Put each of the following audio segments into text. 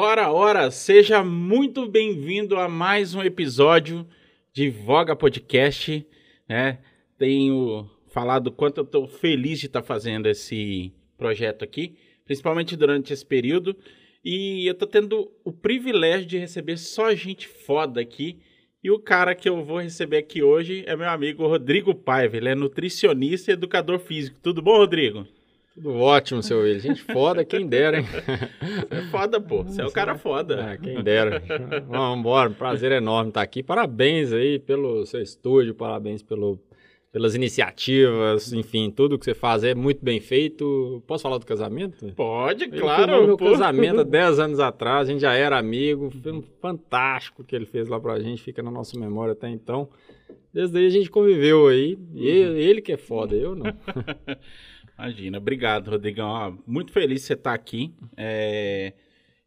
Ora, ora, seja muito bem-vindo a mais um episódio de Voga Podcast, né? Tenho falado quanto eu estou feliz de estar tá fazendo esse projeto aqui, principalmente durante esse período, e eu estou tendo o privilégio de receber só gente foda aqui, e o cara que eu vou receber aqui hoje é meu amigo Rodrigo Paiva, ele é nutricionista e educador físico. Tudo bom, Rodrigo? Tudo ótimo, seu Will. Gente foda, quem dera, hein? Você é foda, pô. Você é o cara foda. Ah, quem dera. Vamos embora. Prazer enorme estar aqui. Parabéns aí pelo seu estúdio, parabéns pelo, pelas iniciativas, enfim, tudo que você faz é muito bem feito. Posso falar do casamento? Pode, claro. meu pô. casamento há 10 anos atrás, a gente já era amigo. Foi um fantástico que ele fez lá pra gente, fica na nossa memória até então. Desde aí a gente conviveu aí. E ele, ele que é foda, eu não. Imagina, obrigado, Rodrigão. muito feliz de você estar aqui. É,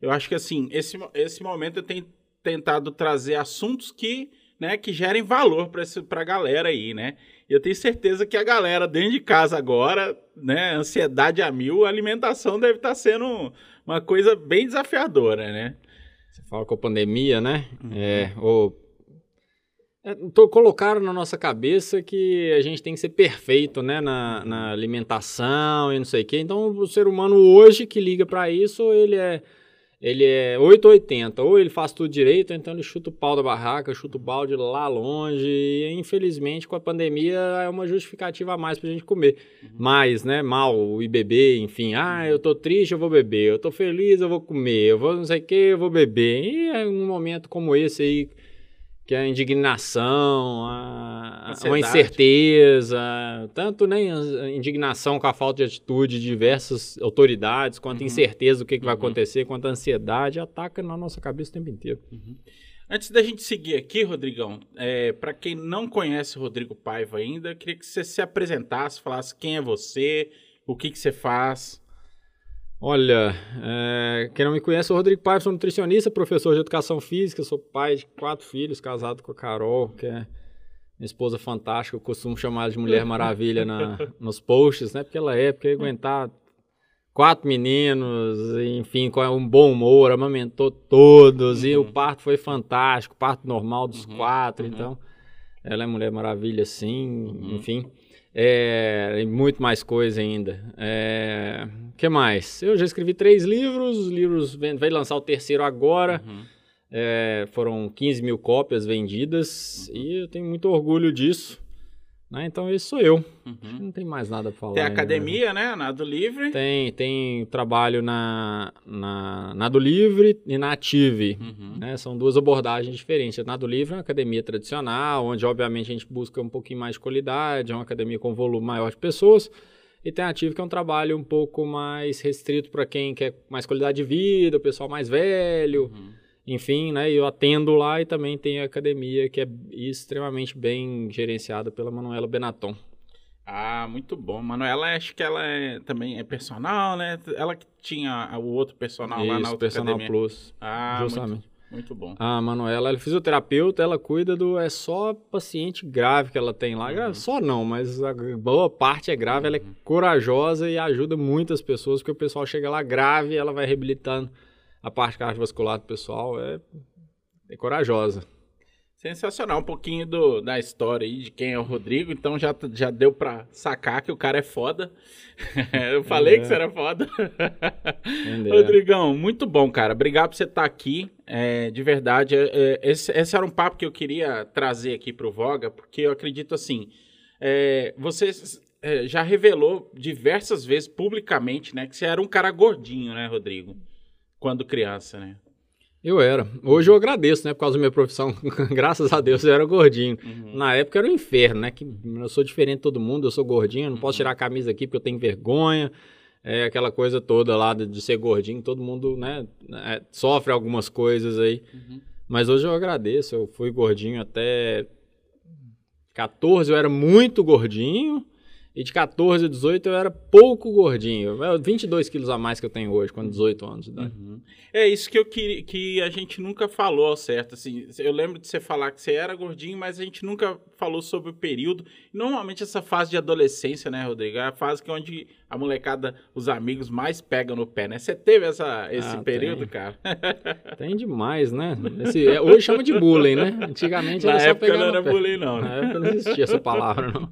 eu acho que assim, esse, esse momento eu tenho tentado trazer assuntos que, né, que gerem valor para a galera aí, né? E eu tenho certeza que a galera dentro de casa agora, né, ansiedade a mil, a alimentação deve estar sendo uma coisa bem desafiadora, né? Você fala com a pandemia, né? Uhum. É, ou tô, colocaram na nossa cabeça que a gente tem que ser perfeito, né, na, na alimentação e não sei o quê. Então, o ser humano hoje que liga para isso, ele é ele é 880, ou ele faz tudo direito, ou então ele chuta o pau da barraca, chuta o balde lá longe. E, infelizmente, com a pandemia, é uma justificativa a mais pra gente comer. Uhum. Mais, né? Mal e beber, enfim. Ah, eu tô triste, eu vou beber. Eu tô feliz, eu vou comer. Eu vou não sei o que, eu vou beber. E é um momento como esse aí que a indignação, a, uma incerteza, tanto né, indignação com a falta de atitude de diversas autoridades, quanto uhum. incerteza do que, que vai uhum. acontecer, quanto a ansiedade, ataca na nossa cabeça o tempo inteiro. Uhum. Antes da gente seguir aqui, Rodrigão, é, para quem não conhece o Rodrigo Paiva ainda, queria que você se apresentasse, falasse quem é você, o que, que você faz. Olha, é, quem não me conhece, sou o Rodrigo Paiva, sou nutricionista, professor de educação física, sou pai de quatro filhos, casado com a Carol, que é minha esposa fantástica, eu costumo chamar de Mulher Maravilha na, nos posts, né? Porque ela é, porque aguentar quatro meninos, enfim, com um bom humor, amamentou todos, uhum. e o uhum. parto foi fantástico, parto normal dos uhum. quatro, uhum. então ela é Mulher Maravilha, sim, uhum. enfim. É, e muito mais coisa ainda. É, que mais? Eu já escrevi três livros, os livros vai lançar o terceiro agora. Uhum. É, foram 15 mil cópias vendidas uhum. e eu tenho muito orgulho disso. Né? Então, esse sou eu. Uhum. Não tem mais nada para falar. Tem academia, né? Nado Livre. Tem, tem trabalho na, na Nado Livre e na Ative. Uhum. Né? São duas abordagens diferentes. A Nado Livre é uma academia tradicional, onde, obviamente, a gente busca um pouquinho mais de qualidade, é uma academia com volume maior de pessoas. E tem a Ative, que é um trabalho um pouco mais restrito para quem quer mais qualidade de vida, o pessoal mais velho. Uhum enfim, né, eu atendo lá e também tem a academia que é extremamente bem gerenciada pela Manuela Benaton. Ah, muito bom. Manuela, acho que ela é, também é personal, né? Ela que tinha o outro personal Isso, lá na outra personal academia. Plus. Ah, justamente. Muito, muito bom. A Manuela, ela é fisioterapeuta, ela cuida do... É só paciente grave que ela tem lá. Uhum. Só não, mas a boa parte é grave. Ela é uhum. corajosa e ajuda muitas pessoas, porque o pessoal chega lá grave e ela vai reabilitando a parte cardiovascular do pessoal é, é corajosa. Sensacional, um pouquinho do, da história aí de quem é o Rodrigo, então já, já deu pra sacar que o cara é foda. Eu falei é. que você era foda. Rodrigão, muito bom, cara. Obrigado por você estar aqui. É, de verdade, é, é, esse, esse, era um papo que eu queria trazer aqui pro Voga, porque eu acredito assim, é, você é, já revelou diversas vezes publicamente, né, que você era um cara gordinho, né, Rodrigo? Quando criança, né? Eu era. Hoje eu agradeço, né? Por causa da minha profissão. Graças a Deus eu era gordinho. Uhum. Na época era um inferno, né? Que eu sou diferente de todo mundo, eu sou gordinho, não uhum. posso tirar a camisa aqui porque eu tenho vergonha. É aquela coisa toda lá de, de ser gordinho, todo mundo, né? É, sofre algumas coisas aí. Uhum. Mas hoje eu agradeço. Eu fui gordinho até 14, eu era muito gordinho. E de 14 a 18 eu era pouco gordinho. É 22 quilos a mais que eu tenho hoje, com 18 anos de idade. Uhum. É isso que eu queria, que a gente nunca falou certo. Assim, eu lembro de você falar que você era gordinho, mas a gente nunca falou sobre o período. Normalmente essa fase de adolescência, né, Rodrigo? É a fase que é onde a molecada, os amigos mais pegam no pé, né? Você teve essa, esse ah, período, tem. cara? Tem demais, né? Esse, é, hoje chama de bullying, né? Antigamente era Na só pegar não era bullying, não. Né? Na época não existia essa palavra, não.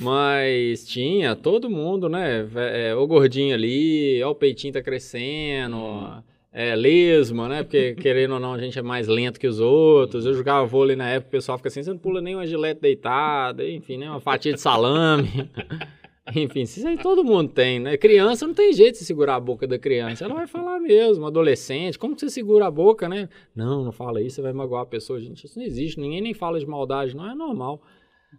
Mas tinha todo mundo, né? É, o gordinho ali, ó, o peitinho tá crescendo, é, lesma, né? Porque querendo ou não, a gente é mais lento que os outros. Eu jogava vôlei na época, o pessoal fica assim, você não pula nem uma gilete deitada, enfim, nem uma fatia de salame. enfim, isso aí todo mundo tem, né? Criança não tem jeito de segurar a boca da criança. Ela vai falar mesmo, adolescente, como que você segura a boca, né? Não, não fala isso, você vai magoar a pessoa. Gente, isso não existe, ninguém nem fala de maldade, não, é normal.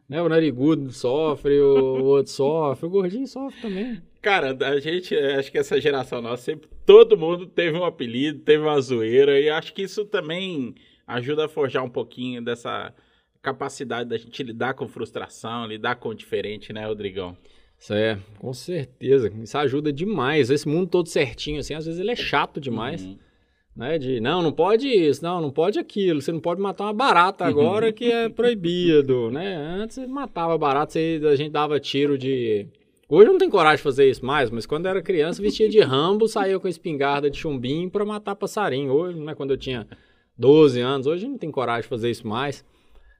Né? O narigudo sofre, o outro sofre, o gordinho sofre também. Cara, a gente, acho que essa geração nossa, sempre, todo mundo teve um apelido, teve uma zoeira, e acho que isso também ajuda a forjar um pouquinho dessa capacidade da gente lidar com frustração, lidar com o diferente, né, Rodrigão? Isso é, com certeza. Isso ajuda demais. Esse mundo todo certinho, assim, às vezes ele é chato demais. Uhum. Né, de não, não pode isso, não, não pode aquilo, você não pode matar uma barata agora que é proibido, né? Antes você matava barata, você, a gente dava tiro de. Hoje não tem coragem de fazer isso mais, mas quando era criança vestia de rambo, saía com espingarda de chumbinho para matar passarinho. Hoje, né, quando eu tinha 12 anos, hoje não tem coragem de fazer isso mais.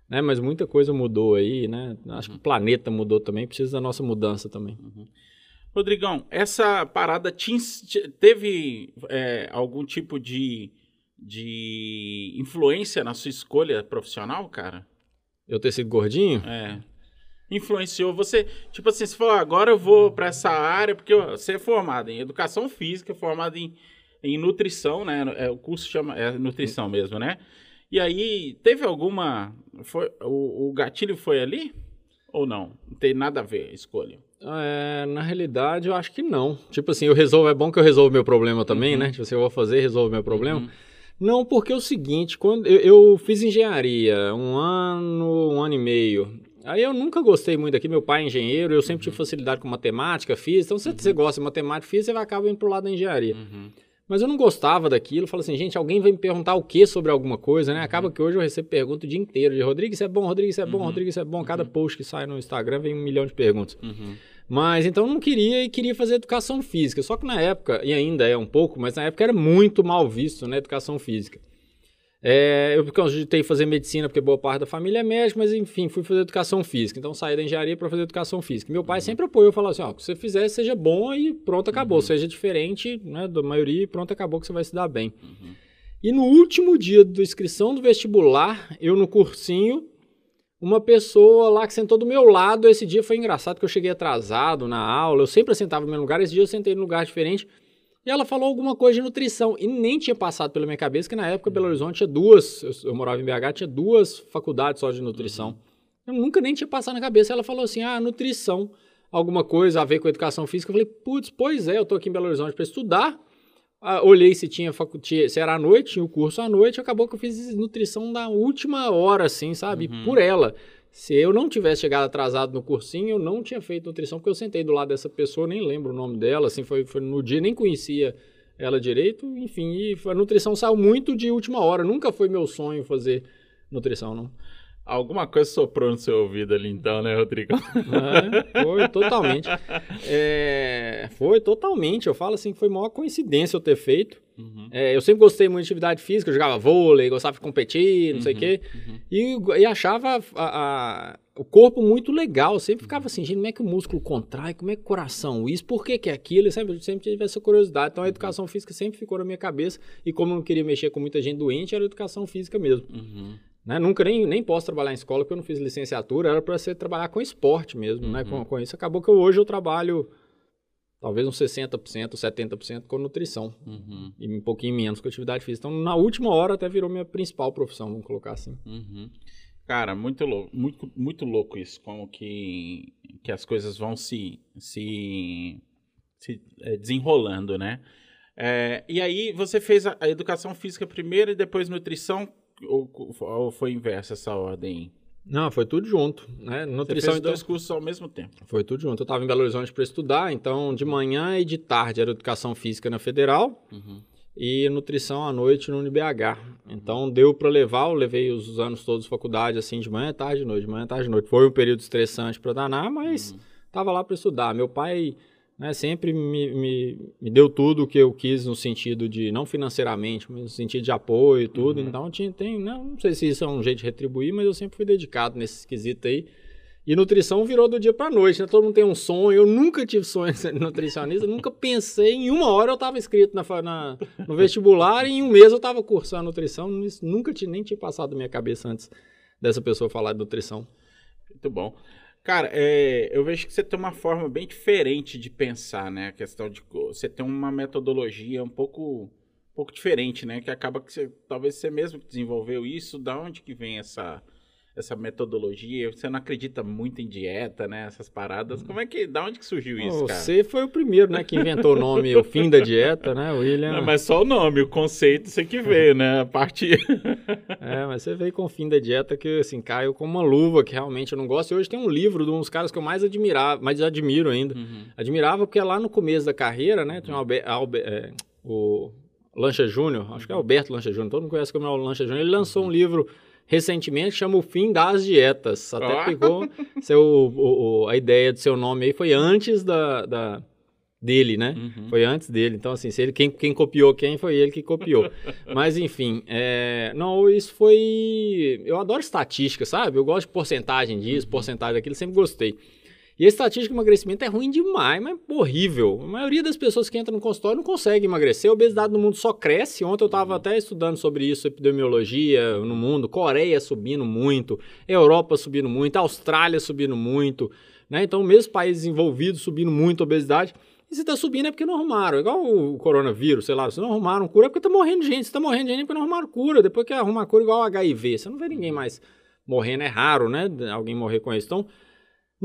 Né, mas muita coisa mudou aí, né? Acho que o planeta mudou também, precisa da nossa mudança também. Uhum. Rodrigão, essa parada te, teve é, algum tipo de, de influência na sua escolha profissional, cara? Eu ter sido gordinho? É. Influenciou você, tipo assim, você falou, agora eu vou para essa área, porque você é formado em educação física, formado em, em nutrição, né? É, o curso chama é nutrição mesmo, né? E aí, teve alguma. Foi, o, o gatilho foi ali? Ou não? Não tem nada a ver a escolha? É, na realidade, eu acho que não. Tipo assim, eu resolvo, é bom que eu resolvo meu problema também, uhum. né? Tipo assim, eu vou fazer, resolvo meu problema. Uhum. Não, porque é o seguinte, quando eu, eu, fiz engenharia um ano, um ano e meio. Aí eu nunca gostei muito aqui, meu pai é engenheiro, eu sempre uhum. tive facilidade com matemática, física. Então, se você uhum. gosta de matemática, física, você vai acabar indo pro lado da engenharia. Uhum. Mas eu não gostava daquilo. Falei assim, gente, alguém vai me perguntar o que sobre alguma coisa, né? Acaba uhum. que hoje eu recebo pergunta o dia inteiro de Rodrigo, isso é bom, Rodrigo, isso é bom, uhum. Rodrigo, isso é bom. Cada uhum. post que sai no Instagram vem um milhão de perguntas. Uhum. Mas então eu não queria e queria fazer educação física. Só que na época, e ainda é um pouco, mas na época era muito mal visto, né? Educação física. É, eu cogitei fazer medicina porque boa parte da família é médica, mas enfim, fui fazer educação física. Então saí da engenharia para fazer educação física. Meu pai uhum. sempre apoiou, falou assim: ó, que você fizer, seja bom e pronto, acabou. Uhum. Seja diferente né, da maioria e pronto, acabou que você vai se dar bem. Uhum. E no último dia da inscrição do vestibular, eu no cursinho, uma pessoa lá que sentou do meu lado. Esse dia foi engraçado que eu cheguei atrasado na aula. Eu sempre sentava no mesmo lugar. Esse dia eu sentei num lugar diferente. E ela falou alguma coisa de nutrição. E nem tinha passado pela minha cabeça que na época Belo Horizonte tinha duas, eu, eu morava em BH, tinha duas faculdades só de nutrição. Uhum. Eu nunca nem tinha passado na cabeça. Ela falou assim: ah, nutrição, alguma coisa a ver com educação física. Eu falei, putz, pois é, eu tô aqui em Belo Horizonte para estudar. Ah, olhei se tinha faculdade, se era à noite, tinha o curso à noite, acabou que eu fiz nutrição na última hora, assim, sabe? Uhum. Por ela. Se eu não tivesse chegado atrasado no cursinho, eu não tinha feito nutrição, porque eu sentei do lado dessa pessoa, nem lembro o nome dela, assim, foi, foi no dia, nem conhecia ela direito, enfim, a nutrição saiu muito de última hora, nunca foi meu sonho fazer nutrição, não. Alguma coisa soprou no seu ouvido ali então, né, Rodrigo? É, foi totalmente. É, foi totalmente. Eu falo assim que foi maior coincidência eu ter feito. Uhum. É, eu sempre gostei muito de atividade física, eu jogava vôlei, gostava de competir, não uhum, sei o quê. Uhum. E, e, achava a, a, o corpo muito legal. Eu sempre ficava assim, gente, como é que o músculo contrai, como é que o coração isso, por que, que é aquilo? Eu sempre, sempre tive essa curiosidade. Então a educação física sempre ficou na minha cabeça. E como eu não queria mexer com muita gente doente, era educação física mesmo. Uhum. Né? Nunca nem, nem posso trabalhar em escola porque eu não fiz licenciatura, era para ser trabalhar com esporte mesmo, uhum. né? Com, com, isso acabou que hoje eu trabalho talvez uns 60%, 70% com nutrição uhum. e um pouquinho menos com atividade física. Então, na última hora até virou minha principal profissão, vamos colocar assim. Uhum. Cara, muito louco, muito, muito louco isso, como que, que as coisas vão se, se, se é, desenrolando, né? É, e aí você fez a, a educação física primeiro e depois nutrição ou, ou foi inversa essa ordem? Não, foi tudo junto, né? Nutrição Você fez dois cursos ao mesmo tempo. Foi tudo junto. Eu estava em Belo Horizonte para estudar, então de manhã e de tarde era educação física na Federal uhum. e nutrição à noite no UniBH. Então deu para levar, eu levei os anos todos de faculdade assim de manhã, tarde, noite, de manhã, tarde, noite. Foi um período estressante para danar, mas uhum. tava lá para estudar. Meu pai né, sempre me, me, me, deu tudo o que eu quis no sentido de, não financeiramente, mas no sentido de apoio e tudo. Uhum. Então, tinha, tem, não, não sei se isso é um jeito de retribuir, mas eu sempre fui dedicado nesse esquisito aí. E nutrição virou do dia para noite, né? Todo mundo tem um sonho. Eu nunca tive sonho de ser nutricionista, nunca pensei. Em uma hora eu estava inscrito na, na, no vestibular e em um mês eu estava cursando nutrição. Isso nunca tinha, nem tinha passado na minha cabeça antes dessa pessoa falar de nutrição. Muito bom. Cara, é, eu vejo que você tem uma forma bem diferente de pensar, né? A questão de você tem uma metodologia um pouco, um pouco diferente, né? Que acaba que você, talvez você mesmo desenvolveu isso. Da onde que vem essa essa metodologia? Você não acredita muito em dieta, né? Essas paradas. Como é que, da onde que surgiu isso, cara? Você foi o primeiro, né, que inventou o nome O Fim da Dieta, né, William? Não, mas só o nome, o conceito você que vê, né? A parte... é, mas você veio com o Fim da Dieta que, assim, caiu com uma luva que realmente eu não gosto. E hoje tem um livro de uns caras que eu mais admirava, mais admiro ainda. Uhum. Admirava porque lá no começo da carreira, né, tinha o, Albert, Albert, é, o Lancha Júnior, acho que é Alberto Lancha Júnior, todo mundo conhece como é o Lancha Júnior. Ele lançou um livro recentemente chama o fim das dietas. Até pegou seu, o, o, a ideia do seu nome aí, foi antes da, da dele, né? Uhum. Foi antes dele. Então, assim, se ele, quem, quem copiou quem foi ele que copiou. Mas, enfim, é, não, isso foi. Eu adoro estatística, sabe? Eu gosto de porcentagem disso, uhum. porcentagem daquilo, sempre gostei. E a estatística de emagrecimento é ruim demais, mas é horrível. A maioria das pessoas que entram no consultório não consegue emagrecer. A obesidade no mundo só cresce. Ontem eu estava até estudando sobre isso, epidemiologia no mundo. Coreia subindo muito, Europa subindo muito, Austrália subindo muito. Né? Então, mesmo países envolvidos subindo muito a obesidade. E se está subindo é porque não arrumaram. Igual o coronavírus, sei lá, se não arrumaram cura é porque está morrendo gente. Se está morrendo gente é porque não arrumaram cura. Depois que arrumar cura, igual o HIV. Você não vê ninguém mais morrendo. É raro, né? Alguém morrer com isso. Então,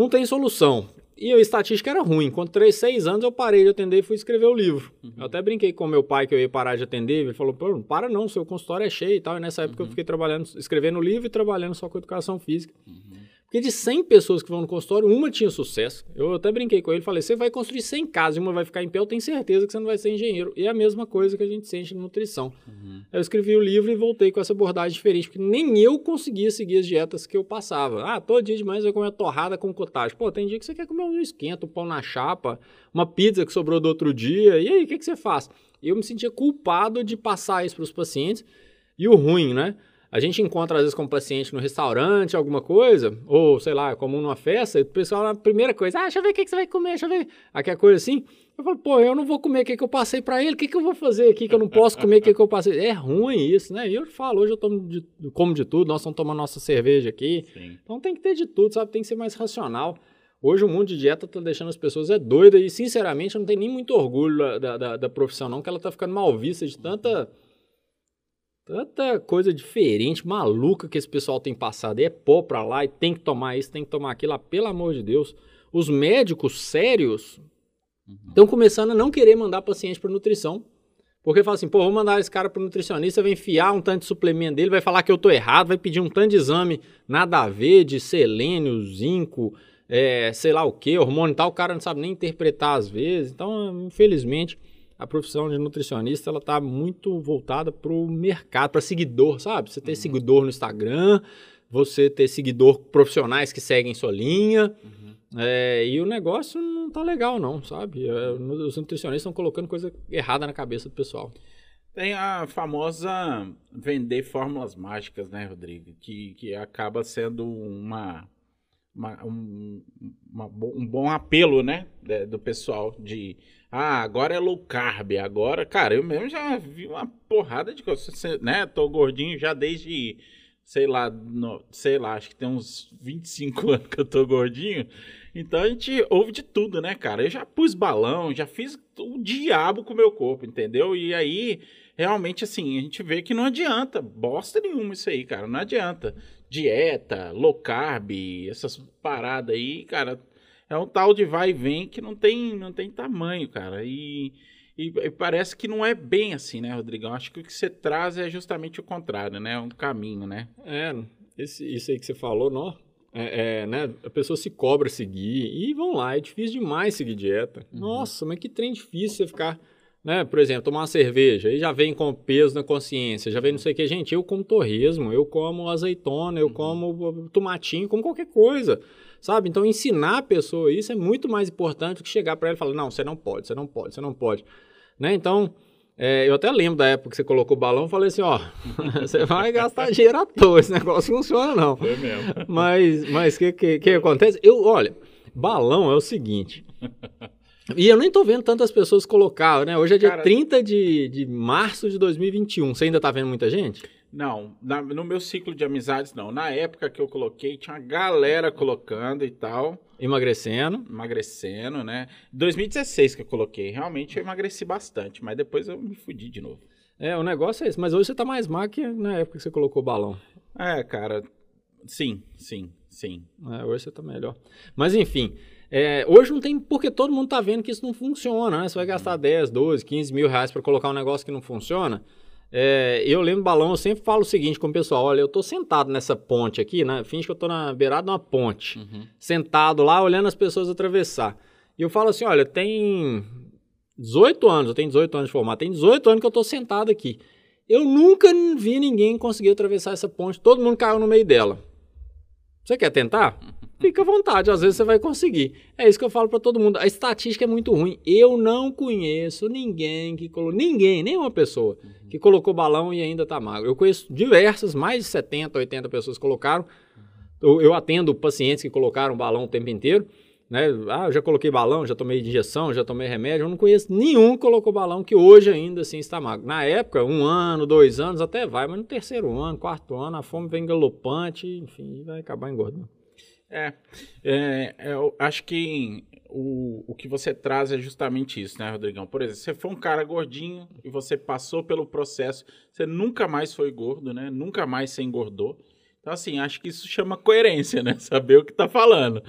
não tem solução. E a estatística era ruim. Quando três, seis anos eu parei de atender e fui escrever o livro. Uhum. Eu até brinquei com meu pai que eu ia parar de atender. Ele falou: Pô, não para não, seu consultório é cheio e tal. E nessa época uhum. eu fiquei trabalhando, escrevendo o livro e trabalhando só com educação física. Uhum. Porque de 100 pessoas que vão no consultório, uma tinha sucesso. Eu até brinquei com ele, falei, você vai construir 100 casas e uma vai ficar em pé, eu tenho certeza que você não vai ser engenheiro. E é a mesma coisa que a gente sente na nutrição. Uhum. Eu escrevi o livro e voltei com essa abordagem diferente, porque nem eu conseguia seguir as dietas que eu passava. Ah, todo dia de manhã eu comer torrada com cottage. Pô, tem dia que você quer comer um esquento, um pão na chapa, uma pizza que sobrou do outro dia. E aí, o que, que você faz? Eu me sentia culpado de passar isso para os pacientes. E o ruim, né? A gente encontra, às vezes, como paciente no restaurante, alguma coisa, ou, sei lá, como numa festa, e o pessoal, a primeira coisa, ah, deixa eu ver o que, que você vai comer, deixa eu ver. Aquela coisa assim. Eu falo, pô, eu não vou comer o que, que eu passei para ele, o que, que eu vou fazer aqui que eu não posso comer o que, que eu passei? É ruim isso, né? E eu falo, hoje eu tomo de, como de tudo, nós estamos tomando nossa cerveja aqui. Sim. Então tem que ter de tudo, sabe? Tem que ser mais racional. Hoje o mundo de dieta está deixando as pessoas é doida e, sinceramente, eu não tenho nem muito orgulho da, da, da profissão, não, que ela está ficando mal vista de tanta Tanta coisa diferente, maluca que esse pessoal tem passado. E é pó pra lá e tem que tomar isso, tem que tomar aquilo. Ah, pelo amor de Deus. Os médicos sérios estão uhum. começando a não querer mandar paciente para nutrição. Porque fala assim, pô, vou mandar esse cara para nutricionista, vai enfiar um tanto de suplemento dele, vai falar que eu tô errado, vai pedir um tanto de exame nada a ver, de selênio, zinco, é, sei lá o que, hormônio e tal, o cara não sabe nem interpretar às vezes. Então, infelizmente, a profissão de nutricionista ela tá muito voltada para o mercado, para seguidor, sabe? Você ter uhum. seguidor no Instagram, você ter seguidor profissionais que seguem sua linha. Uhum. É, e o negócio não tá legal, não, sabe? É, os nutricionistas estão colocando coisa errada na cabeça do pessoal. Tem a famosa vender fórmulas mágicas, né, Rodrigo? Que, que acaba sendo uma, uma um, uma, um bom apelo, né, do pessoal de ah, agora é low carb, agora, cara, eu mesmo já vi uma porrada de coisas, né? Tô gordinho já desde, sei lá, no, sei lá, acho que tem uns 25 anos que eu tô gordinho. Então a gente ouve de tudo, né, cara? Eu já pus balão, já fiz o diabo com o meu corpo, entendeu? E aí, realmente, assim, a gente vê que não adianta, bosta nenhuma isso aí, cara, não adianta. Dieta, low carb, essas paradas aí, cara, é um tal de vai e vem que não tem, não tem tamanho, cara. E, e, e, parece que não é bem assim, né, Rodrigão? Acho que o que você traz é justamente o contrário, né? É um caminho, né? É. esse, isso aí que você falou, não, é, é, né, a pessoa se cobra seguir e vão lá, é difícil demais seguir dieta. Uhum. Nossa, mas que trem difícil você ficar, né, por exemplo, tomar uma cerveja, aí já vem com peso na consciência, já vem não sei o que, gente, eu como torresmo, eu como azeitona, eu uhum. como tomatinho, como qualquer coisa, sabe? Então ensinar a pessoa isso é muito mais importante do que chegar para ela e falar, não, você não pode, você não pode, você não pode, né? Então, é, eu até lembro da época que você colocou o balão, falei assim, ó, você vai gastar dinheiro à toa, esse negócio funciona não. Foi mesmo. Mas, mas que, que, que acontece? Eu, olha, balão é o seguinte, e eu nem tô vendo tantas pessoas colocar, né? Hoje é dia Cara, 30 de, de março de 2021, você ainda tá vendo muita gente? Não, na, no meu ciclo de amizades não. Na época que eu coloquei, tinha uma galera colocando e tal. Emagrecendo. Emagrecendo, né? 2016 que eu coloquei. Realmente eu emagreci bastante, mas depois eu me fudi de novo. É, o negócio é esse. Mas hoje você tá mais magro que na época que você colocou o balão. É, cara. Sim, sim, sim. É, hoje você tá melhor. Mas enfim. É, hoje não tem porque todo mundo tá vendo que isso não funciona, né? Você vai gastar 10, 12, 15 mil reais para colocar um negócio que não funciona. É, eu lembro balão, eu sempre falo o seguinte com o pessoal: olha, eu tô sentado nessa ponte aqui, né? Finge que eu tô na beirada de uma ponte, uhum. sentado lá, olhando as pessoas atravessar. E eu falo assim: olha, tem 18 anos, eu tenho 18 anos de formato, tem 18 anos que eu tô sentado aqui. Eu nunca vi ninguém conseguir atravessar essa ponte, todo mundo caiu no meio dela. Você quer tentar? Fica à vontade, às vezes você vai conseguir. É isso que eu falo para todo mundo. A estatística é muito ruim. Eu não conheço ninguém que colocou, ninguém, nenhuma pessoa que colocou balão e ainda está magro. Eu conheço diversas, mais de 70, 80 pessoas que colocaram. Eu, eu atendo pacientes que colocaram balão o tempo inteiro. Né? Ah, eu já coloquei balão, já tomei injeção, já tomei remédio. Eu não conheço nenhum que colocou balão que hoje ainda assim está magro. Na época, um ano, dois anos, até vai, mas no terceiro ano, quarto ano, a fome vem galopante, enfim, vai acabar engordando. É, é, é, eu acho que o, o que você traz é justamente isso, né, Rodrigão? Por exemplo, você foi um cara gordinho e você passou pelo processo, você nunca mais foi gordo, né? Nunca mais se engordou. Então, assim, acho que isso chama coerência, né? Saber o que tá falando.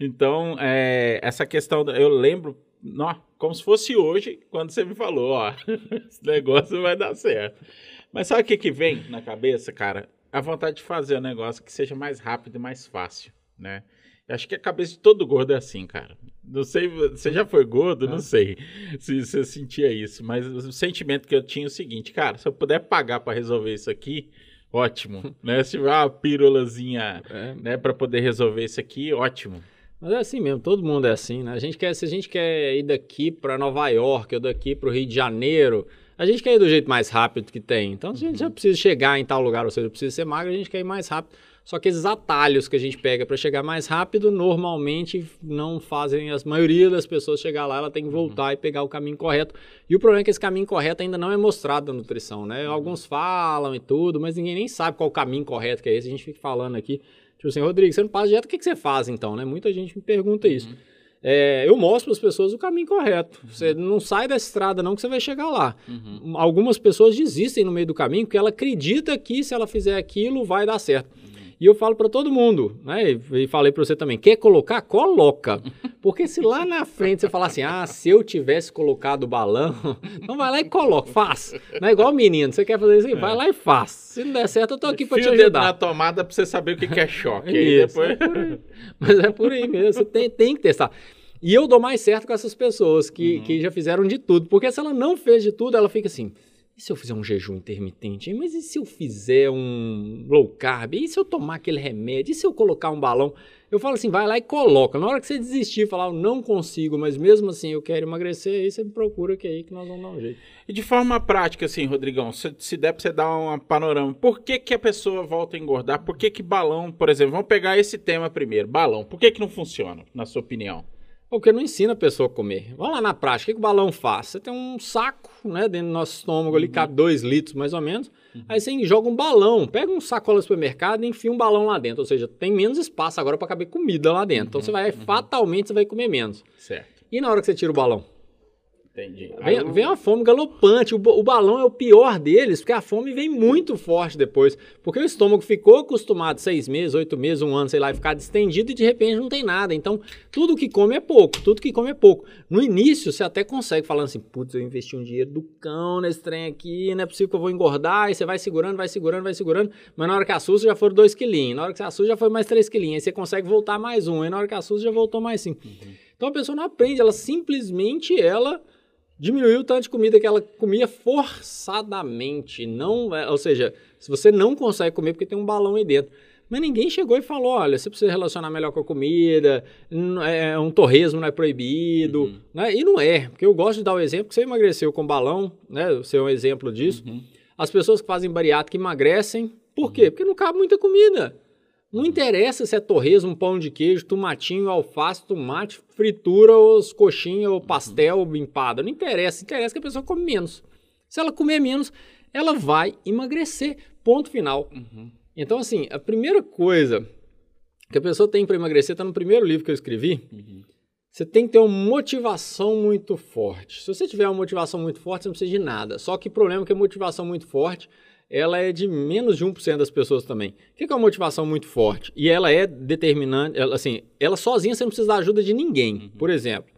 Então, é, essa questão, eu lembro, ó, como se fosse hoje, quando você me falou, ó, esse negócio vai dar certo. Mas sabe o que que vem na cabeça, cara? A vontade de fazer um negócio que seja mais rápido e mais fácil né? Acho que a cabeça de todo gordo é assim, cara. Não sei, você já foi gordo? Não sei se você sentia isso, mas o sentimento que eu tinha é o seguinte, cara, se eu puder pagar para resolver isso aqui, ótimo, né? Se tiver uma pirulazinha, é. né, para poder resolver isso aqui, ótimo. Mas é assim mesmo, todo mundo é assim, né? A gente quer, se a gente quer ir daqui para Nova York ou daqui para o Rio de Janeiro, a gente quer ir do jeito mais rápido que tem. Então, se a gente já precisa chegar em tal lugar, ou seja, precisa ser magro, a gente quer ir mais rápido. Só que esses atalhos que a gente pega para chegar mais rápido, normalmente não fazem a maioria das pessoas chegar lá, ela tem que voltar uhum. e pegar o caminho correto. E o problema é que esse caminho correto ainda não é mostrado na nutrição, né? Uhum. Alguns falam e tudo, mas ninguém nem sabe qual o caminho correto que é esse. A gente fica falando aqui, tipo assim, Rodrigo, você não passa dieta, o que, que você faz então, né? Muita gente me pergunta isso. Uhum. É, eu mostro para as pessoas o caminho correto. Uhum. Você não sai da estrada não que você vai chegar lá. Uhum. Algumas pessoas desistem no meio do caminho porque ela acredita que se ela fizer aquilo vai dar certo. E eu falo para todo mundo, né? E falei para você também, quer colocar? Coloca. Porque se lá na frente você falar assim, ah, se eu tivesse colocado o balão, então vai lá e coloca, faz. Não é igual menino, você quer fazer isso, é. vai lá e faz. Se não der certo, eu tô aqui para te ajudar. na tomada para você saber o que é choque. Isso, depois... é Mas é por aí mesmo, você tem, tem que testar. E eu dou mais certo com essas pessoas que, uhum. que já fizeram de tudo. Porque se ela não fez de tudo, ela fica assim, e se eu fizer um jejum intermitente? Mas e se eu fizer um low carb? E se eu tomar aquele remédio? E se eu colocar um balão? Eu falo assim, vai lá e coloca. Na hora que você desistir, falar, eu não consigo, mas mesmo assim eu quero emagrecer, aí você me procura que é aí que nós vamos dar um jeito. E de forma prática, assim, Rodrigão, se, se der pra você dar um panorama, por que que a pessoa volta a engordar? Por que que balão, por exemplo, vamos pegar esse tema primeiro, balão, por que que não funciona, na sua opinião? Porque não ensina a pessoa a comer. Vamos lá na prática, o que, o balão faz? Você tem um saco, né, dentro do nosso estômago ali, uhum. cabe 2 litros mais ou menos. Uhum. Aí você joga um balão, pega um sacola do supermercado e enfia um balão lá dentro. Ou seja, tem menos espaço agora para caber comida lá dentro. Então, uhum. Você vai, uhum. fatalmente, você vai comer menos. Certo. E na hora que você tira o balão? Entendi. Vem, vem uma fome galopante. O, o, balão é o pior deles, porque a fome vem muito forte depois. Porque o estômago ficou acostumado seis meses, oito meses, um ano, sei lá, ficar distendido e de repente não tem nada. Então, tudo que come é pouco, tudo que come é pouco. No início, você até consegue falando assim: putz, eu investi um dinheiro do cão nesse trem aqui, não é possível que eu vou engordar. E você vai segurando, vai segurando, vai segurando. Mas na hora que assusta, já foram dois quilinhos. Na hora que você assusta, já foi mais três quilinhos. Aí você consegue voltar mais um. Aí na hora que assusta, já voltou mais cinco. Uhum. Então a pessoa não aprende, ela simplesmente ela diminuiu o tanto de comida que ela comia forçadamente. Não, é, ou seja, se você não consegue comer porque tem um balão aí dentro. Mas ninguém chegou e falou: olha, você precisa relacionar melhor com a comida, é, é, um torresmo não é proibido. Uhum. Né? E não é, porque eu gosto de dar o exemplo que você emagreceu com balão, né? Você é um exemplo disso. Uhum. As pessoas que fazem bariátrica emagrecem, por quê? Uhum. Porque não cabe muita comida. Não interessa se é torresmo, pão de queijo, tomatinho, alface, tomate, fritura, ou coxinha, ou pastel, uhum. empada. Não interessa. Interessa que a pessoa come menos. Se ela comer menos, ela vai emagrecer. Ponto final. Uhum. Então, assim, a primeira coisa que a pessoa tem para emagrecer está no primeiro livro que eu escrevi. Uhum. Você tem que ter uma motivação muito forte. Se você tiver uma motivação muito forte, você não precisa de nada. Só que o problema é que a motivação muito forte ela é de menos de 1% das pessoas também. O que é uma motivação muito forte? E ela é determinante, ela, assim, ela sozinha você não precisa da ajuda de ninguém. Uhum. Por exemplo,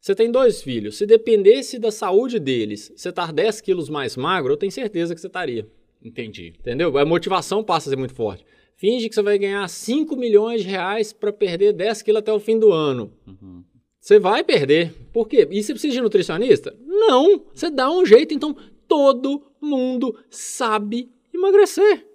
você tem dois filhos, se dependesse da saúde deles, você estar 10 quilos mais magro, eu tenho certeza que você estaria. Entendi. Entendeu? A motivação passa a ser muito forte. Finge que você vai ganhar 5 milhões de reais para perder 10 quilos até o fim do ano. Uhum. Você vai perder. Por quê? E você precisa de nutricionista? Não. Você dá um jeito. Então, todo mundo sabe emagrecer.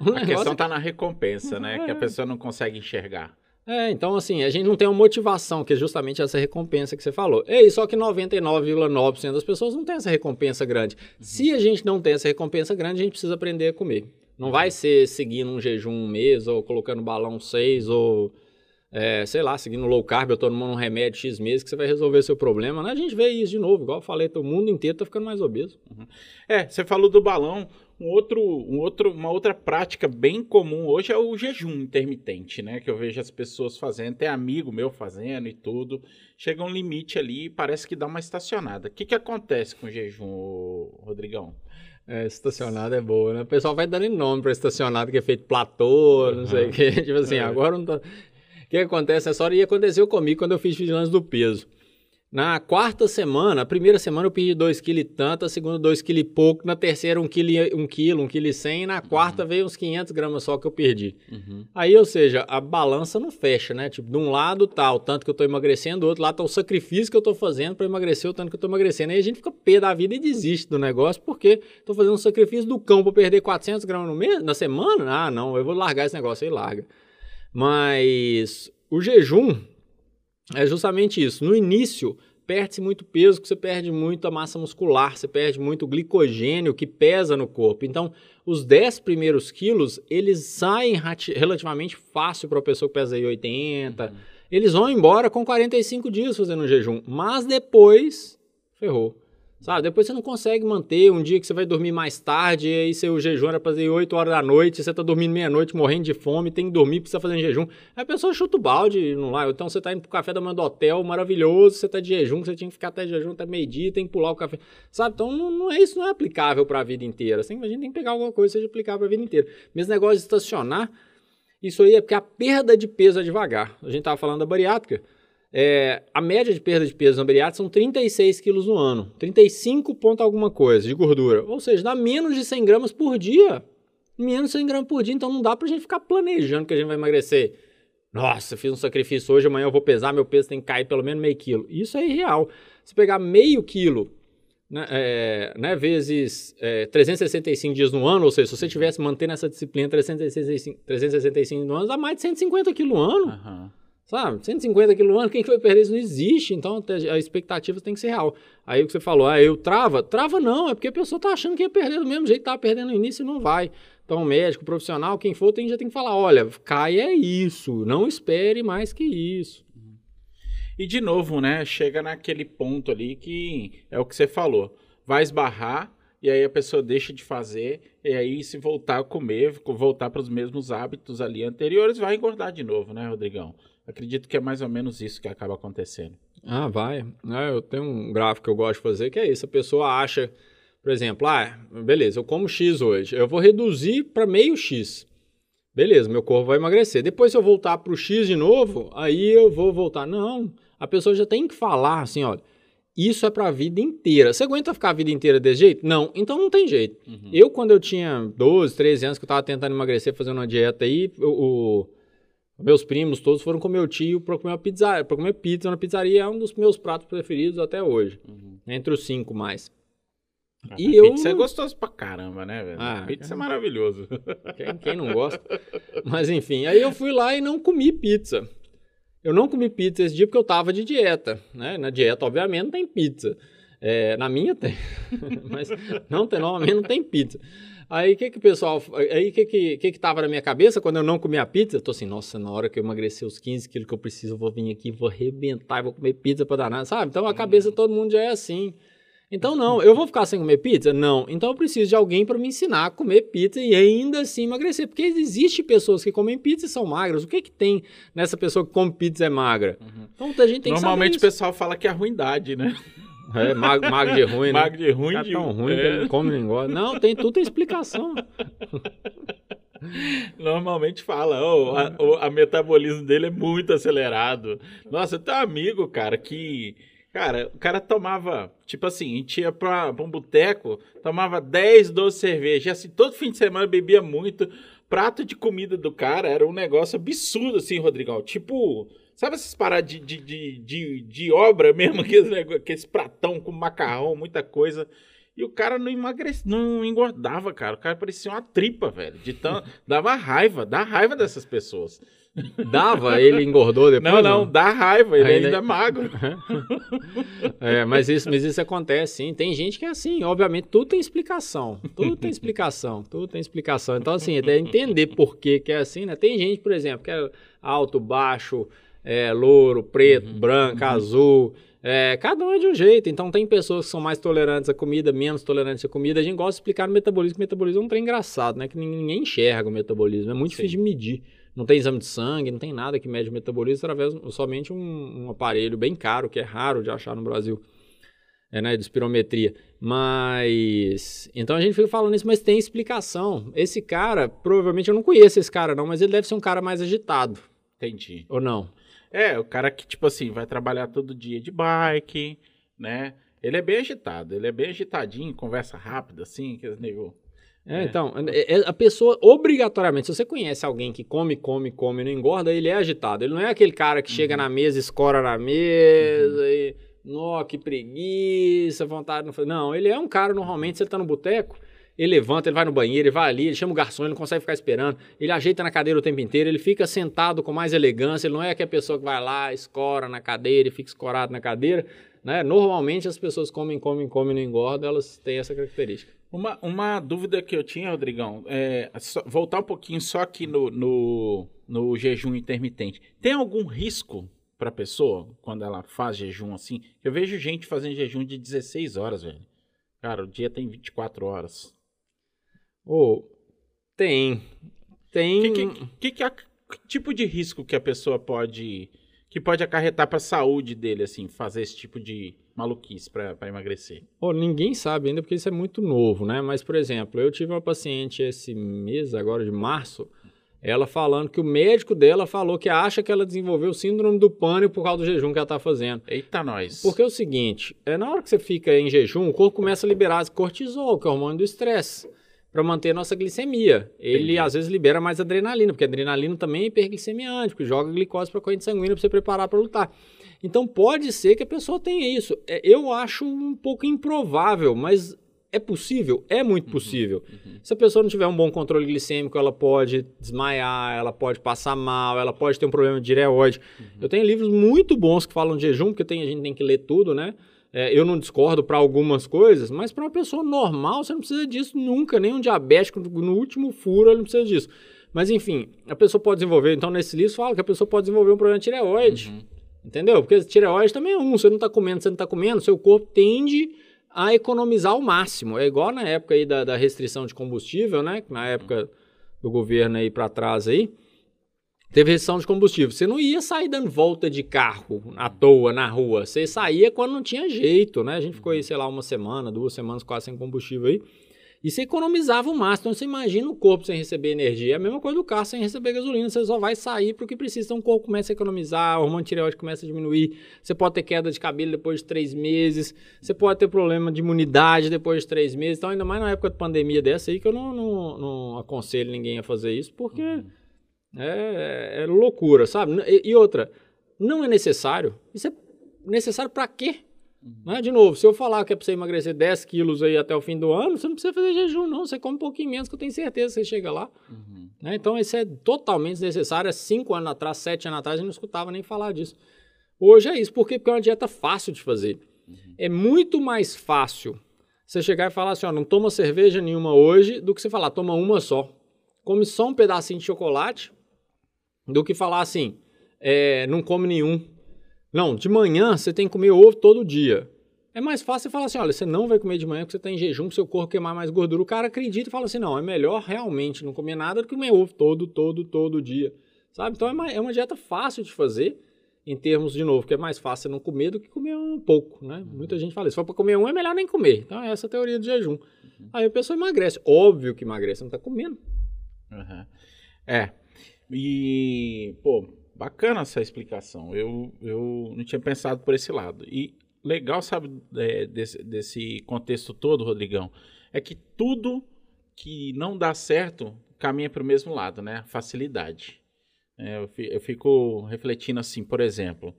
a questão está na recompensa, né? É. Que a pessoa não consegue enxergar. É, então assim, a gente não tem uma motivação, que é justamente essa recompensa que você falou. Ei, só que 99,9% das pessoas não tem essa recompensa grande. Uhum. Se a gente não tem essa recompensa grande, a gente precisa aprender a comer. Não vai ser seguindo um jejum um mês, ou colocando balão seis, ou é, sei lá, seguindo low carb, eu tomando um remédio X meses que você vai resolver seu problema. Né? A gente vê isso de novo, igual eu falei, o mundo inteiro tá ficando mais obeso. Uhum. É, você falou do balão. Um outro, um outro, uma outra prática bem comum hoje é o jejum intermitente, né? Que eu vejo as pessoas fazendo, tem amigo meu fazendo e tudo. Chega um limite ali e parece que dá uma estacionada. O que, que acontece com o jejum, Rodrigão? É, estacionada é boa, né? O pessoal vai dando nome para estacionada, que é feito platô, não uhum. sei o quê. Tipo assim, é. agora não tá... O que acontece nessa hora? E aconteceu comigo quando eu fiz vigilância do peso. Na quarta semana, a primeira semana eu perdi 2 kg tanto, a segunda 2 kg pouco, na terceira 1 kg, 1 kg, 1 kg e 100, e na quarta uhum. veio uns 500 gramas só que eu perdi. Uhum. Aí, ou seja, a balança não fecha, né? Tipo, de um lado tá o tanto que eu tô emagrecendo, do outro lado tá o sacrifício que eu tô fazendo para emagrecer o tanto que eu tô emagrecendo. Aí a gente fica pé da vida e desiste do negócio, porque tô fazendo um sacrifício do cão para perder 400 gramas no mês, na semana? Ah, não, eu vou largar esse negócio aí, larga. Mas o jejum é justamente isso. No início, perde-se muito peso, você perde muito a massa muscular, você perde muito glicogênio que pesa no corpo. Então, os 10 primeiros quilos, eles saem relativamente fácil para a pessoa que pesa aí 80. Uhum. Eles vão embora com 45 dias fazendo jejum, mas depois ferrou. Sabe? Depois você não consegue manter um dia que você vai dormir mais tarde, e aí seu jejum era fazer 8 horas da noite, você tá dormindo meia-noite, morrendo de fome, tem que dormir, precisa fazer jejum. Aí a pessoa chuta o balde, não lá. Então você tá indo pro café da manhã do hotel, maravilhoso, você tá de jejum, você tinha que ficar até jejum até meio-dia, tem que pular o café. Sabe? Então não, não é isso, não é aplicável para a vida inteira. Assim, a gente tem que pegar alguma coisa que seja aplicável para a vida inteira. Mesmo negócio de estacionar, isso aí é porque a perda de peso é devagar. A gente tava falando da bariátrica. É, a média de perda de peso na bariátrica são 36 quilos no ano. 35 ponto alguma coisa de gordura. Ou seja, dá menos de 100 gramas por dia. Menos de 100 gramas por dia. Então não dá pra gente ficar planejando que a gente vai emagrecer. Nossa, fiz um sacrifício hoje, amanhã eu vou pesar, meu peso tem que cair pelo menos meio quilo. Isso é irreal. Se pegar meio quilo né, é, né, vezes é, 365 dias no ano, ou seja, se você tivesse mantendo essa disciplina 365, 365 no ano, dá mais de 150 quilos no ano. Uhum. Sabe? 150 quilos no ano, quem que vai perder isso? Não existe. Então a expectativa tem que ser real. Aí o que você falou, ah, eu trava? Trava não, é porque a pessoa tá achando que ia perder do mesmo jeito tava perdendo no início e não vai. Então, médico, profissional, quem for, tem, já tem que falar: olha, cai é isso, não espere mais que isso. E de novo, né? Chega naquele ponto ali que é o que você falou. Vai esbarrar, e aí a pessoa deixa de fazer, e aí se voltar a comer, voltar para os mesmos hábitos ali anteriores, vai engordar de novo, né, Rodrigão? Acredito que é mais ou menos isso que acaba acontecendo. Ah, vai. É, eu tenho um gráfico que eu gosto de fazer que é isso. A pessoa acha, por exemplo, ah, beleza, eu como X hoje. Eu vou reduzir para meio X. Beleza, meu corpo vai emagrecer. Depois, se eu voltar para o X de novo, aí eu vou voltar. Não, a pessoa já tem que falar assim, olha, isso é para a vida inteira. Você aguenta ficar a vida inteira desse jeito? Não, então não tem jeito. Uhum. Eu, quando eu tinha 12, 13 anos, que eu estava tentando emagrecer, fazendo uma dieta aí, o, meus primos todos foram com meu tio para comer, pizza, comer pizza na pizzaria. É um dos meus pratos preferidos até hoje. Uhum. Entre os cinco mais. Ah, e eu... Pizza é gostoso pra caramba, né, velho? Ah, pizza é maravilhoso. Quem, quem não gosta? Mas enfim, aí eu fui lá e não comi pizza. Eu não comi pizza esse dia porque eu tava de dieta, né? Na dieta, obviamente, não tem pizza. É, na minha tem, mas não tem, normalmente não tem pizza. Aí o que que o pessoal, aí o que que, que que tava na minha cabeça quando eu não comia pizza? Eu tô assim, nossa, na hora que eu emagrecer os 15 quilos que eu preciso, eu vou vir aqui, vou arrebentar, vou comer pizza pra danar, sabe? Então a cabeça de todo mundo já é assim. Então, não, eu vou ficar sem comer pizza? Não. Então, eu preciso de alguém para me ensinar a comer pizza e ainda assim emagrecer. Porque existe pessoas que comem pizza e são magras. O que que tem nessa pessoa que come pizza e é magra? Uhum. Então, a gente tem Normalmente o pessoal fala que é a ruindade, né? É, magro, magro de ruim, né? Magro de ruim. Tá tão ruim é. que ele não come nem gosta. Não, tem tudo tem explicação. Normalmente fala, oh, a, o a metabolismo dele é muito acelerado. Nossa, eu tenho um amigo, cara, que Cara, o cara tomava, tipo assim, a gente ia pra, pra um boteco, tomava 10, 12 cervejas. Assim, todo fim de semana bebia muito. Prato de comida do cara era um negócio absurdo, assim, Rodrigão. Tipo, sabe essas paradas de, de, de, de, de obra mesmo? Aqueles, aqueles pratão com macarrão, muita coisa. E o cara não emagrecia, não engordava, cara. O cara parecia uma tripa, velho. De tão, dava raiva, dá raiva dessas pessoas. Dava, ele engordou depois? Não, não, não? dá raiva, ele ainda, ainda é magro. é, mas isso, mas isso acontece, sim. Tem gente que é assim, obviamente, tudo tem explicação. Tudo tem explicação, tudo tem explicação. Então, assim, até entender por que, que é assim, né? Tem gente, por exemplo, que é alto, baixo, é, louro, preto, uhum, branco, uhum. azul. É, cada um é de um jeito. Então, tem pessoas que são mais tolerantes à comida, menos tolerantes à comida. A gente gosta de explicar no metabolismo, o metabolismo é um trem engraçado, né? Que ninguém enxerga o metabolismo. É muito Sim. difícil de medir. Não tem exame de sangue, não tem nada que mede o metabolismo através somente um, um aparelho bem caro, que é raro de achar no Brasil. É, né, de espirometria. Mas. Então a gente fica falando isso, mas tem explicação. Esse cara, provavelmente eu não conheço esse cara, não, mas ele deve ser um cara mais agitado. Entendi. Ou não? É, o cara que, tipo assim, vai trabalhar todo dia de bike, né? Ele é bem agitado, ele é bem agitadinho, conversa rápida, assim, que nego é, é, então, é, é, a pessoa, obrigatoriamente, se você conhece alguém que come, come, come e não engorda, ele é agitado. Ele não é aquele cara que uhum. chega na mesa, escora na mesa uhum. e. Nó, que preguiça, vontade. Não, não, ele é um cara, normalmente, você tá no boteco, ele levanta, ele vai no banheiro, ele vai ali, ele chama o garçom, ele não consegue ficar esperando, ele ajeita na cadeira o tempo inteiro, ele fica sentado com mais elegância, ele não é aquela pessoa que vai lá, escora na cadeira e fica escorado na cadeira. Né? Normalmente as pessoas comem, comem, comem e não engordam, elas têm essa característica. Uma, uma dúvida que eu tinha, Rodrigão, é só, voltar um pouquinho só aqui no, no, no jejum intermitente. Tem algum risco para a pessoa quando ela faz jejum assim? Eu vejo gente fazendo jejum de 16 horas, velho. Cara, o dia tem 24 horas. Ou oh, tem. Tem. Que, que, que, que, que tipo de risco que a pessoa pode que pode acarretar para a saúde dele, assim, fazer esse tipo de maluquice para emagrecer? Oh, ninguém sabe ainda porque isso é muito novo, né? Mas, por exemplo, eu tive uma paciente esse mês, agora de março, ela falando que o médico dela falou que acha que ela desenvolveu síndrome do pânico por causa do jejum que ela está fazendo. Eita, nós. Porque é o seguinte, é na hora que você fica em jejum, o corpo começa a liberar cortisol, que é o hormônio do estresse para manter a nossa glicemia. Ele Entendi. às vezes libera mais adrenalina, porque adrenalina também é hiperglicemiante, joga glicose para a corrente sanguínea para você preparar para lutar. Então pode ser que a pessoa tenha isso. É, eu acho um pouco improvável, mas é possível? É muito uhum, possível. Uhum, uhum. Se a pessoa não tiver um bom controle glicêmico, ela pode desmaiar, ela pode passar mal, ela pode ter um problema de tireoide. Uhum. Eu tenho livros muito bons que falam de jejum, porque tem, a gente tem que ler tudo, né? É, eu não discordo para algumas coisas, mas para uma pessoa normal você não precisa disso nunca. Nem um diabético no último furo ele não precisa disso. Mas enfim, a pessoa pode desenvolver. Então nesse livro fala que a pessoa pode desenvolver um problema de tireoide. Uhum. Entendeu? Porque tireoide também é um. Você não está comendo, você não está comendo, seu corpo tende a economizar ao máximo. É igual na época aí da, da restrição de combustível, né? Na época do governo aí para trás aí teve restrição de combustível. Você não ia sair dando volta de carro à toa na rua. Você saía quando não tinha jeito, né? A gente ficou aí, sei lá, uma semana, duas semanas quase sem combustível aí. E você economizava o máximo. Então você imagina o corpo sem receber energia. É a mesma coisa do carro sem receber gasolina. Você só vai sair para o que precisa. Então o corpo começa a economizar, o hormônio tireoide começa a diminuir. Você pode ter queda de cabelo depois de três meses. Você pode ter problema de imunidade depois de três meses. Então, ainda mais na época de pandemia dessa aí, que eu não, não, não aconselho ninguém a fazer isso, porque uhum. É, é, loucura, sabe? E, e outra, não é necessário. Isso é necessário para quê? Né? De novo, se eu falar que é para você emagrecer 10 quilos aí até o fim do ano, você não precisa fazer jejum, não. Você come um pouquinho menos, que eu tenho certeza que você chega lá. Uhum. Né? Então, isso é totalmente desnecessário. Há cinco anos atrás, sete anos atrás, gente não escutava nem falar disso. Hoje é isso. Por quê? Porque é uma dieta fácil de fazer. Uhum. É muito mais fácil você chegar e falar assim, ó, não toma cerveja nenhuma hoje, do que você falar, toma uma só. Come só um pedacinho de chocolate, do que falar assim, é, não come nenhum. Não, de manhã você tem que comer ovo todo dia. É mais fácil você falar assim, olha, você não vai comer de manhã porque você está em jejum, seu corpo queimar mais gordura. O cara acredita e fala assim, não, é melhor realmente não comer nada do que comer ovo todo, todo, todo dia. Sabe? Então é uma, é uma dieta fácil de fazer, em termos, de novo, que é mais fácil não comer do que comer um pouco, né? Uhum. Muita gente fala, se for para comer um, é melhor nem comer. Então é essa a teoria do jejum. Uhum. Aí a pessoa emagrece. Óbvio que emagrece, não está comendo. Uhum. É. E, pô, Bacana essa explicação. Eu, eu não tinha pensado por esse lado. E legal, sabe, é, desse, desse contexto todo, Rodrigão, é que tudo que não dá certo caminha para o mesmo lado, né? Facilidade. É, eu, fico refletindo assim, por exemplo,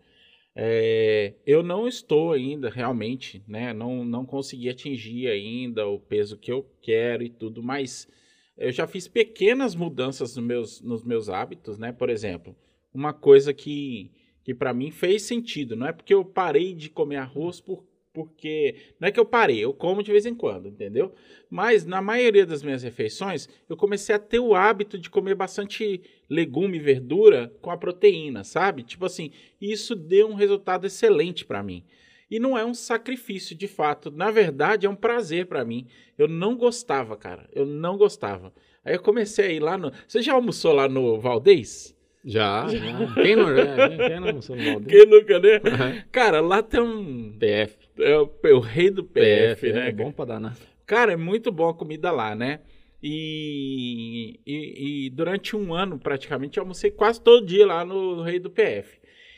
é, eu não estou ainda realmente, né? Não, não consegui atingir ainda o peso que eu quero e tudo, mas eu já fiz pequenas mudanças nos meus, nos meus hábitos, né? Por exemplo, uma coisa que, que para mim fez sentido. Não é porque eu parei de comer arroz por, porque. Não é que eu parei, eu como de vez em quando, entendeu? Mas na maioria das minhas refeições, eu comecei a ter o hábito de comer bastante legume e verdura com a proteína, sabe? Tipo assim, isso deu um resultado excelente para mim. E não é um sacrifício de fato. Na verdade, é um prazer para mim. Eu não gostava, cara. Eu não gostava. Aí eu comecei a ir lá no. Você já almoçou lá no Valdez? Já, já. Quem não, é, quem não almoçou no Valdez? Quem nunca, né? Uhum. Cara, lá tem um. PF. É o, é o rei do PF, PF né? É bom pra dar, né? Cara, é muito bom a comida lá, né? E, e, e, durante um ano, praticamente, eu almocei quase todo dia lá no Rei do PF.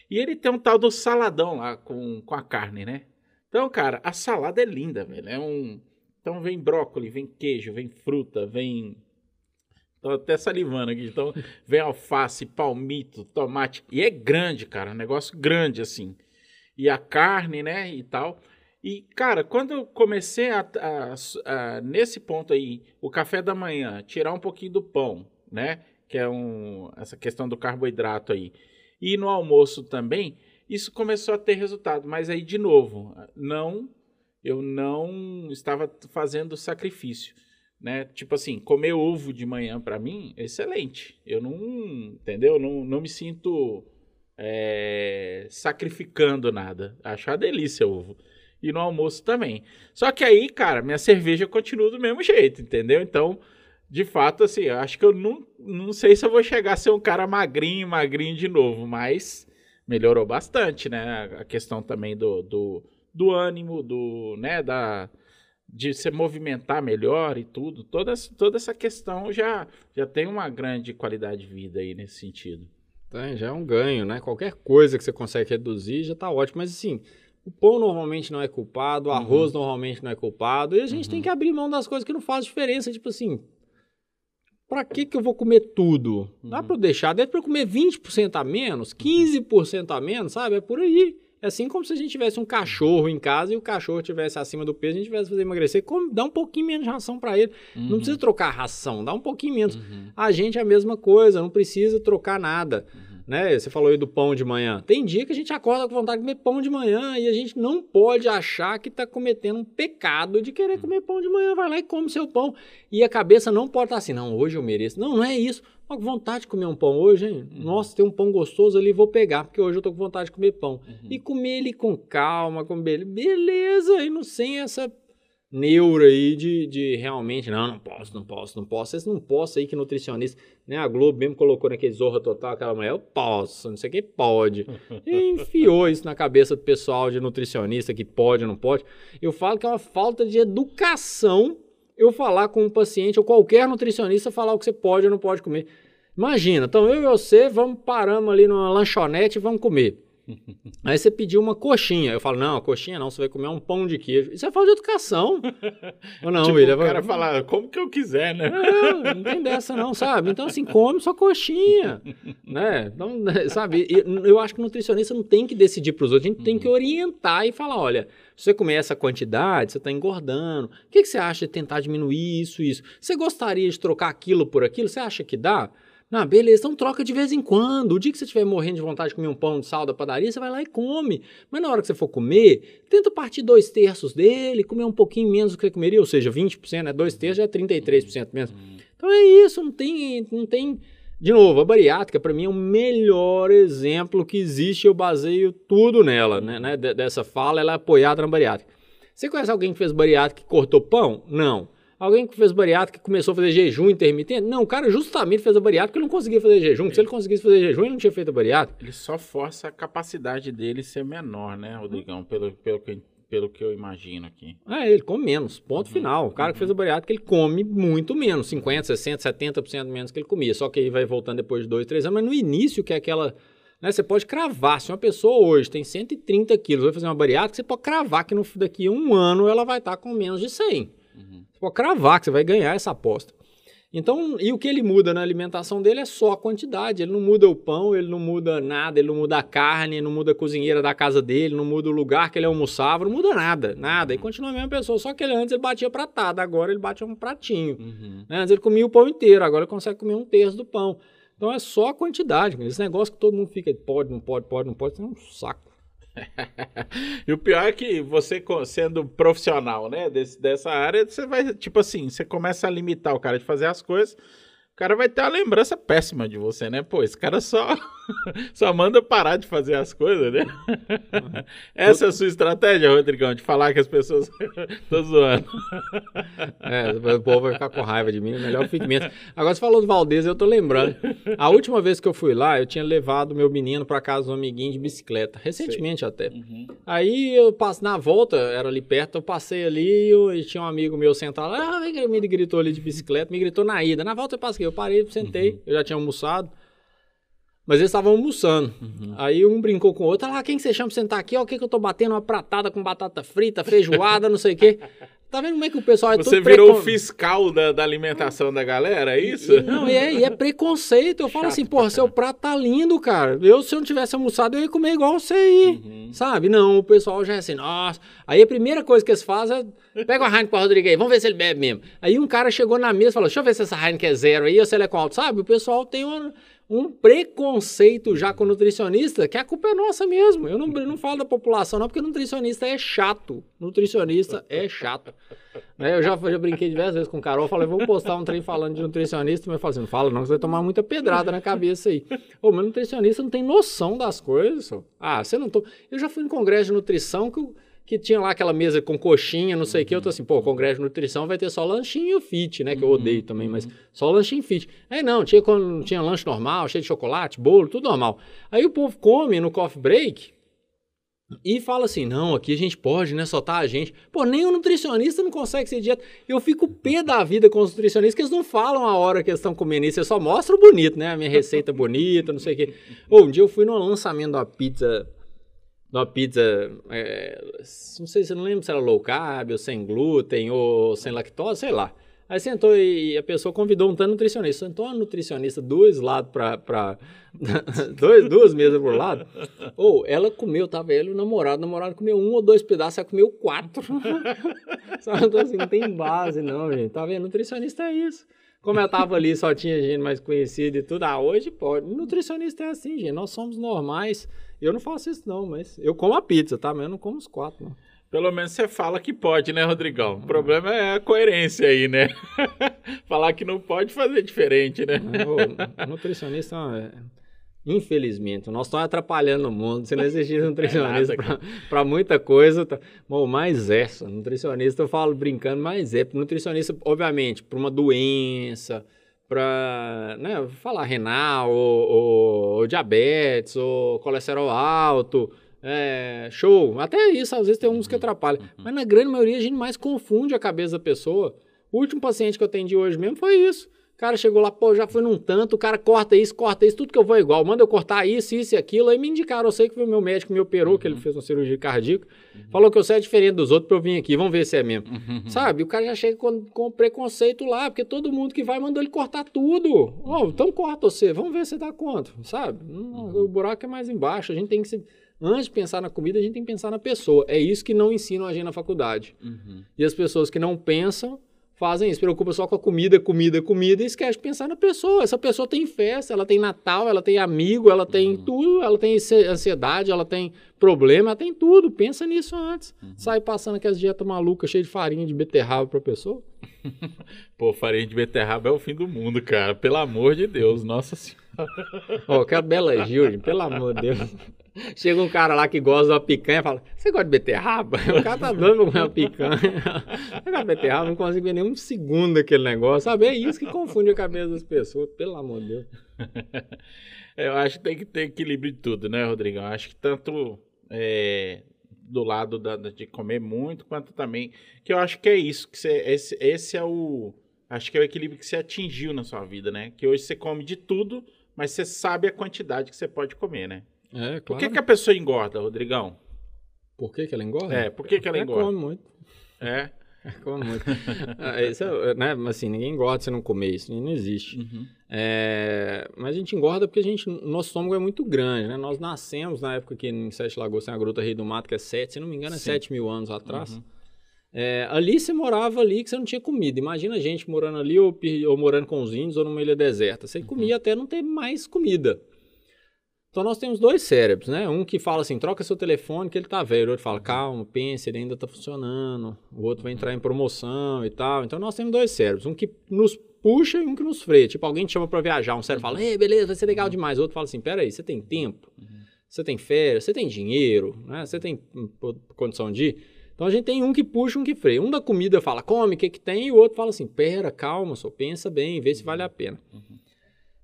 E ele tem um tal do saladão lá com, com a carne, né? Então, cara, a salada é linda, velho. É um. Então vem brócolis, vem queijo, vem fruta, vem Tô até salivando aqui. Então, vem alface, palmito, tomate. E é grande, cara. Um negócio grande, assim. E a carne, né? E tal. E, cara, quando eu comecei a, a, a, nesse ponto aí, o café da manhã, tirar um pouquinho do pão, né? Que é um, essa questão do carboidrato aí. E no almoço também, isso começou a ter resultado. Mas aí, de novo, não, eu não estava fazendo sacrifício né? Tipo assim, comer ovo de manhã para mim excelente. Eu não, entendeu? Não, não me sinto é, sacrificando nada. Acho uma delícia ovo. E no almoço também. Só que aí, cara, minha cerveja continua do mesmo jeito, entendeu? Então, de fato, assim, acho que eu não, não sei se eu vou chegar a ser um cara magrinho, magrinho de novo, mas melhorou bastante, né? A questão também do, do, do ânimo, do, né, da de se movimentar melhor e tudo, toda, toda essa questão já, já tem uma grande qualidade de vida aí nesse sentido. Tem, já é um ganho, né? Qualquer coisa que você consegue reduzir já está ótimo. Mas assim, o pão normalmente não é culpado, o arroz uhum. normalmente não é culpado, e a gente uhum. tem que abrir mão das coisas que não fazem diferença. Tipo assim, para que, que eu vou comer tudo? Dá uhum. para eu deixar, dá para eu comer 20% a menos, 15% a menos, sabe? É por aí. É assim como se a gente tivesse um cachorro em casa e o cachorro tivesse acima do peso, a gente tivesse fazer emagrecer, como, dá um pouquinho menos de ração para ele. Uhum. Não precisa trocar ração, dá um pouquinho menos. Uhum. A gente é a mesma coisa, não precisa trocar nada. Né? Você falou aí do pão de manhã. Tem dia que a gente acorda com vontade de comer pão de manhã e a gente não pode achar que está cometendo um pecado de querer uhum. comer pão de manhã. Vai lá e come seu pão. E a cabeça não pode estar assim, não, hoje eu mereço. Não, não é isso. Tô com vontade de comer um pão hoje, hein? Uhum. Nossa, tem um pão gostoso ali, vou pegar, porque hoje eu tô com vontade de comer pão. Uhum. E comer ele com calma, com beleza, e não sem essa neura aí de, de realmente, não, não posso, não posso, não posso. Esse não posso aí que nutricionista, né? A Globo mesmo colocou naquele Zorra Total, aquela mulher, eu posso, não sei o que, pode. E enfiou isso na cabeça do pessoal de nutricionista que pode, não pode. Eu falo que é uma falta de educação eu falar com um paciente ou qualquer nutricionista falar o que você pode ou não pode comer. Imagina, então eu e você vamos paramos ali numa lanchonete e vamos comer. Aí você pediu uma coxinha. Eu falo, não, coxinha não, você vai comer um pão de queijo. Isso é falta de educação. Ou não, tipo, William? O cara fala, como que eu quiser, né? Não, não tem dessa não, sabe? Então, assim, come sua coxinha, né? Então, sabe, eu acho que o nutricionista não tem que decidir para os outros, a gente tem que uhum. orientar e falar, olha, se você comer essa quantidade, você está engordando. O que, que você acha de tentar diminuir isso, isso? Você gostaria de trocar aquilo por aquilo? Você acha que dá? Não, beleza, então troca de vez em quando. O dia que você estiver morrendo de vontade de comer um pão de sal da padaria, você vai lá e come. Mas na hora que você for comer, tenta partir dois terços dele, comer um pouquinho menos do que você comeria, ou seja, 20%, né? Dois terços já é 33% menos. Então é isso, não tem, não tem. De novo, a bariátrica para mim é o melhor exemplo que existe. Eu baseio tudo nela, né? né? Dessa fala, ela é apoiada na bariátrica. Você conhece alguém que fez bariátrica que cortou pão? Não. Alguém que fez bariátrica que começou a fazer jejum intermitente? Não, o cara justamente fez a bariátrica porque ele não conseguia fazer jejum. Se ele conseguisse fazer jejum, ele não tinha feito a bariátrica. Ele só força a capacidade dele ser menor, né, Rodrigão? Pelo, pelo, que, pelo que eu imagino aqui. É, ele come menos, ponto uhum. final. O cara uhum. que fez a bariátrica, ele come muito menos, 50, 60, 70% menos que ele comia. Só que aí vai voltando depois de dois, três anos. Mas no início, que é aquela... Né, você pode cravar, se uma pessoa hoje tem 130 quilos, vai fazer uma bariátrica, você pode cravar que no, daqui a um ano ela vai estar com menos de 100. Uhum. Pode cravar que você vai ganhar essa aposta. Então, e o que ele muda na alimentação dele é só a quantidade. Ele não muda o pão, ele não muda nada, ele não muda a carne, não muda a cozinheira da casa dele, não muda o lugar que ele almoçava, não muda nada, nada. E uhum. continua a mesma pessoa, só que ele antes ele batia pratada, agora ele bate um pratinho. Uhum. Né? Antes ele comia o pão inteiro, agora ele consegue comer um terço do pão. Então é só a quantidade. Esse negócio que todo mundo fica, pode, não pode, pode, não pode, é um saco. e o pior é que você, sendo profissional, né, desse, dessa área, você vai, tipo assim, você começa a limitar o cara de fazer as coisas, cara vai ter uma lembrança péssima de você, né? Pô, esse cara só, só manda parar de fazer as coisas, né? Essa é a sua estratégia, Rodrigão, de falar que as pessoas. Tô zoando. É, o povo vai ficar com raiva de mim, é melhor fique menos. Agora você falou do Valdez, eu tô lembrando. A última vez que eu fui lá, eu tinha levado meu menino para casa de um amiguinho de bicicleta, recentemente Sei. até. Uhum. Aí eu passo na volta, era ali perto, eu passei ali e tinha um amigo meu sentado lá, ah, me gritou ali de bicicleta, me gritou na ida. Na volta eu passei, eu parei, sentei, uhum. eu já tinha almoçado. Mas eles estavam almoçando. Uhum. Aí um brincou com o outro. Ah, quem que você chama pra sentar aqui? Ó, o que que eu tô batendo? Uma pratada com batata frita, feijoada, não sei o quê. Tá vendo como é que o pessoal é Você virou o fiscal da, da, alimentação da galera, é isso? E, não, e é, e é preconceito. Eu falo Chato assim, porra, seu prato tá lindo, cara. Eu, se eu não tivesse almoçado, eu ia comer igual você aí. Uhum. Sabe? Não, o pessoal já é assim, nossa. Aí a primeira coisa que eles fazem é, pega uma Heineken pra Rodrigo aí, vamos ver se ele bebe mesmo. Aí um cara chegou na mesa e falou, deixa eu ver se essa Heineken é zero aí ou se ela é com alto. Sabe? O pessoal tem uma um preconceito já com nutricionista, que a culpa é nossa mesmo. Eu não, não falo da população, não, porque nutricionista é chato. Nutricionista é chato. Né? Eu já, já brinquei diversas vezes com o Carol, falei, vou postar um trem falando de nutricionista, mas eu assim, não fala não, você vai tomar muita pedrada na cabeça aí. Ô, mas nutricionista não tem noção das coisas. Ah, você não tô... Eu já fui em congresso de nutrição que que tinha lá aquela mesa com coxinha, não sei o uhum. que. Eu tô assim, pô, congresso de nutrição vai ter só lanchinho fit, né? Que eu uhum. odeio também, mas só lanchinho fit. Aí não, tinha, tinha lanche normal, cheio de chocolate, bolo, tudo normal. Aí o povo come no coffee break e fala assim: não, aqui a gente pode, né? Só tá a gente. Pô, nem o nutricionista não consegue ser dieta. Eu fico pé da vida com os nutricionistas, que eles não falam a hora que eles estão comendo isso, eles só mostram bonito, né? A minha receita bonita, não sei o quê. Ou um dia eu fui no lançamento da pizza uma pizza, é, não sei se não lembro se era low carb, ou sem glúten, ou sem lactose, sei lá. Aí sentou e a pessoa convidou um tanto nutricionista. Sentou uma nutricionista dois lados para. dois, duas mesas por lado. Ou ela comeu, tava e o namorado. O namorado comeu um ou dois pedaços, ela comeu quatro. Sabe? Então, assim, não tem base, não, gente. Tá vendo? Nutricionista é isso. Como eu tava ali, só tinha gente mais conhecida e tudo. Ah, hoje pode. Nutricionista é assim, gente. Nós somos normais. Eu não faço isso, não, mas eu como a pizza, tá? Mas eu não como os quatro, não. Pelo menos você fala que pode, né, Rodrigão? O problema é a coerência aí, né? Falar que não pode fazer diferente, né? o nutricionista é Infelizmente, nós estamos atrapalhando o mundo. Se não existisse nutricionista para muita coisa, tá... Bom, mais essa. Nutricionista, eu falo brincando, mas é. Nutricionista, obviamente, para uma doença, para né, falar renal, ou, ou, ou, diabetes, ou colesterol alto, é, show. Até isso, às vezes tem uns que atrapalham. Uhum. Mas na grande maioria a gente mais confunde a cabeça da pessoa. O último paciente que eu atendi hoje mesmo foi isso cara chegou lá, pô, já foi num tanto, o cara corta isso, corta isso, tudo que eu vou igual, manda eu cortar isso, isso e aquilo. Aí me indicaram, eu sei que foi o meu médico me operou, uhum. que ele uhum. fez uma cirurgia cardíaca, uhum. falou que eu é diferente dos outros pra eu vir aqui, vamos ver se é mesmo. Uhum. Sabe? O cara já chega com, com preconceito lá, porque todo mundo que vai mandou ele cortar tudo. Ó, oh, então corta você, vamos ver se dá conta, sabe? Uhum. O buraco é mais embaixo, a gente tem que se antes de pensar na comida, a gente tem que pensar na pessoa. É isso que não ensinam a gente na faculdade. Uhum. E as pessoas que não pensam fazem isso, preocupa só com a comida, comida, comida e esquece de pensar na pessoa. Essa pessoa tem festa, ela tem Natal, ela tem amigo, ela tem uhum. tudo, ela tem ansiedade, ela tem problema, ela tem tudo. Pensa nisso antes. Uhum. Sai passando aquelas dietas malucas, cheias de farinha de beterraba pra pessoa. Pô, farinha de beterraba é o fim do mundo, cara. Pelo amor de Deus, nossa senhora. Ó, oh, que Bela Gil, pelo amor de Deus. Chega um cara lá que gosta de uma picanha e fala: Você gosta de beterraba? O cara tá dando uma picanha. Você gosta de beterraba? Não consigo ver nenhum segundo aquele negócio. Sabe? É isso que confunde a cabeça das pessoas, pelo amor de Deus. Eu acho que tem que ter equilíbrio de tudo, né, Rodrigão? Eu acho que tanto é, do lado da, de comer muito, quanto também. Que eu acho que é isso. que você, esse, esse é o. Acho que é o equilíbrio que você atingiu na sua vida, né? Que hoje você come de tudo, mas você sabe a quantidade que você pode comer, né? É, claro. Por que, que a pessoa engorda, Rodrigão? Por que, que ela engorda? É, por que, que ela é, engorda? Come muito. É? é come muito. ah, isso é, né, assim, ninguém engorda se não comer, isso não existe. Uhum. É, mas a gente engorda porque a gente, nosso estômago é muito grande, né? Nós nascemos na época que em Sete Lagoas tem a Gruta Rei do Mato, que é sete, se não me engano, é Sim. sete mil anos atrás. Uhum. É, ali você morava ali que você não tinha comida. Imagina a gente morando ali ou, ou morando com os índios ou numa ilha deserta. Você uhum. comia até não ter mais comida. Então nós temos dois cérebros, né? Um que fala assim, troca seu telefone que ele tá velho. O outro fala, calma, pense, ele ainda tá funcionando. O outro vai entrar em promoção e tal. Então nós temos dois cérebros. Um que nos puxa e um que nos freia. Tipo, alguém te chama para viajar, um cérebro fala, ei, beleza, vai ser legal demais. O outro fala assim, peraí, você tem tempo? Você tem férias? Você tem dinheiro? Né? Você tem hum, condição de ir? Então a gente tem um que puxa, um que freia. Um da comida fala, come, o que que tem? E o outro fala assim, pera, calma, só pensa bem, vê se vale a pena. Uhum.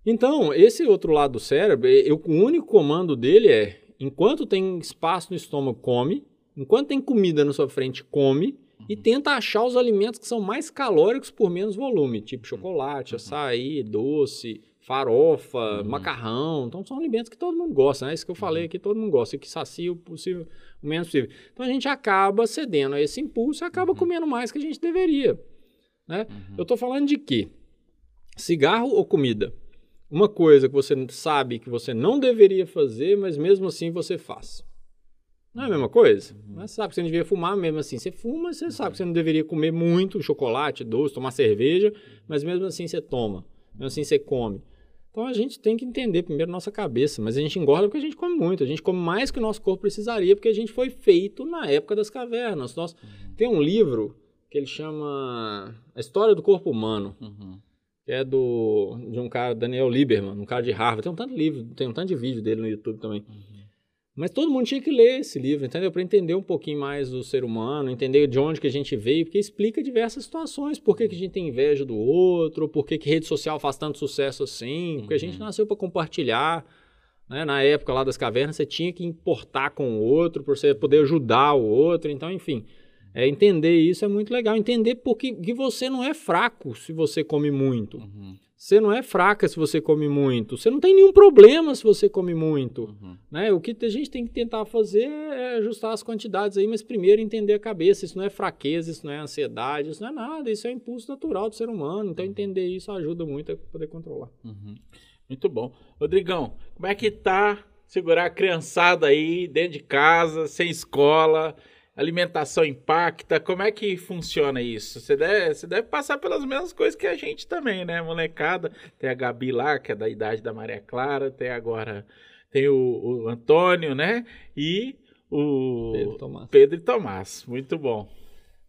Então, esse outro lado do cérebro, eu, o único comando dele é: enquanto tem espaço no estômago, come. Enquanto tem comida na sua frente, come. Uhum. E tenta achar os alimentos que são mais calóricos por menos volume, tipo chocolate, uhum. açaí, doce, farofa, uhum. macarrão. Então, são alimentos que todo mundo gosta, né? Isso que eu falei uhum. aqui, todo mundo gosta, e que sacia o possível, o menos possível. Então, a gente acaba cedendo a esse impulso e acaba uhum. comendo mais que a gente deveria. Né? Uhum. Eu estou falando de quê? Cigarro ou comida? Uma coisa que você sabe que você não deveria fazer, mas mesmo assim você faz. Não é a mesma coisa? Uhum. Você sabe que você não deveria fumar, mesmo assim você fuma, você sabe que você não deveria comer muito chocolate, doce, tomar cerveja, mas mesmo assim você toma, mesmo assim você come. Então a gente tem que entender primeiro nossa cabeça, mas a gente engorda porque a gente come muito, a gente come mais que o nosso corpo precisaria, porque a gente foi feito na época das cavernas. Nós, uhum. Tem um livro que ele chama A História do Corpo Humano. Uhum que é do, de um cara, Daniel Lieberman, um cara de Harvard. Tem um tanto de livro, tem um tanto de vídeo dele no YouTube também. Uhum. Mas todo mundo tinha que ler esse livro, entendeu? Para entender um pouquinho mais do ser humano, entender de onde que a gente veio, porque explica diversas situações. Por que, que a gente tem inveja do outro, por que, que rede social faz tanto sucesso assim, porque a gente uhum. nasceu para compartilhar. Né? Na época lá das cavernas, você tinha que importar com o outro, para você poder ajudar o outro. Então, enfim, é, entender isso é muito legal. Entender porque que você não é fraco se você come muito. Uhum. Você não é fraca se você come muito. Você não tem nenhum problema se você come muito. Uhum. Né? O que a gente tem que tentar fazer é ajustar as quantidades aí, mas primeiro entender a cabeça. Isso não é fraqueza, isso não é ansiedade, isso não é nada. Isso é impulso natural do ser humano. Então, uhum. entender isso ajuda muito a poder controlar. Uhum. Muito bom. Rodrigão, como é que tá segurar a criançada aí dentro de casa, sem escola? Alimentação impacta? Como é que funciona isso? Você deve, você deve passar pelas mesmas coisas que a gente também, né, molecada? Tem a Gabi lá, que é da idade da Maria Clara, tem agora tem o, o Antônio, né? E o Pedro Tomás. Pedro e Tomás. Muito bom.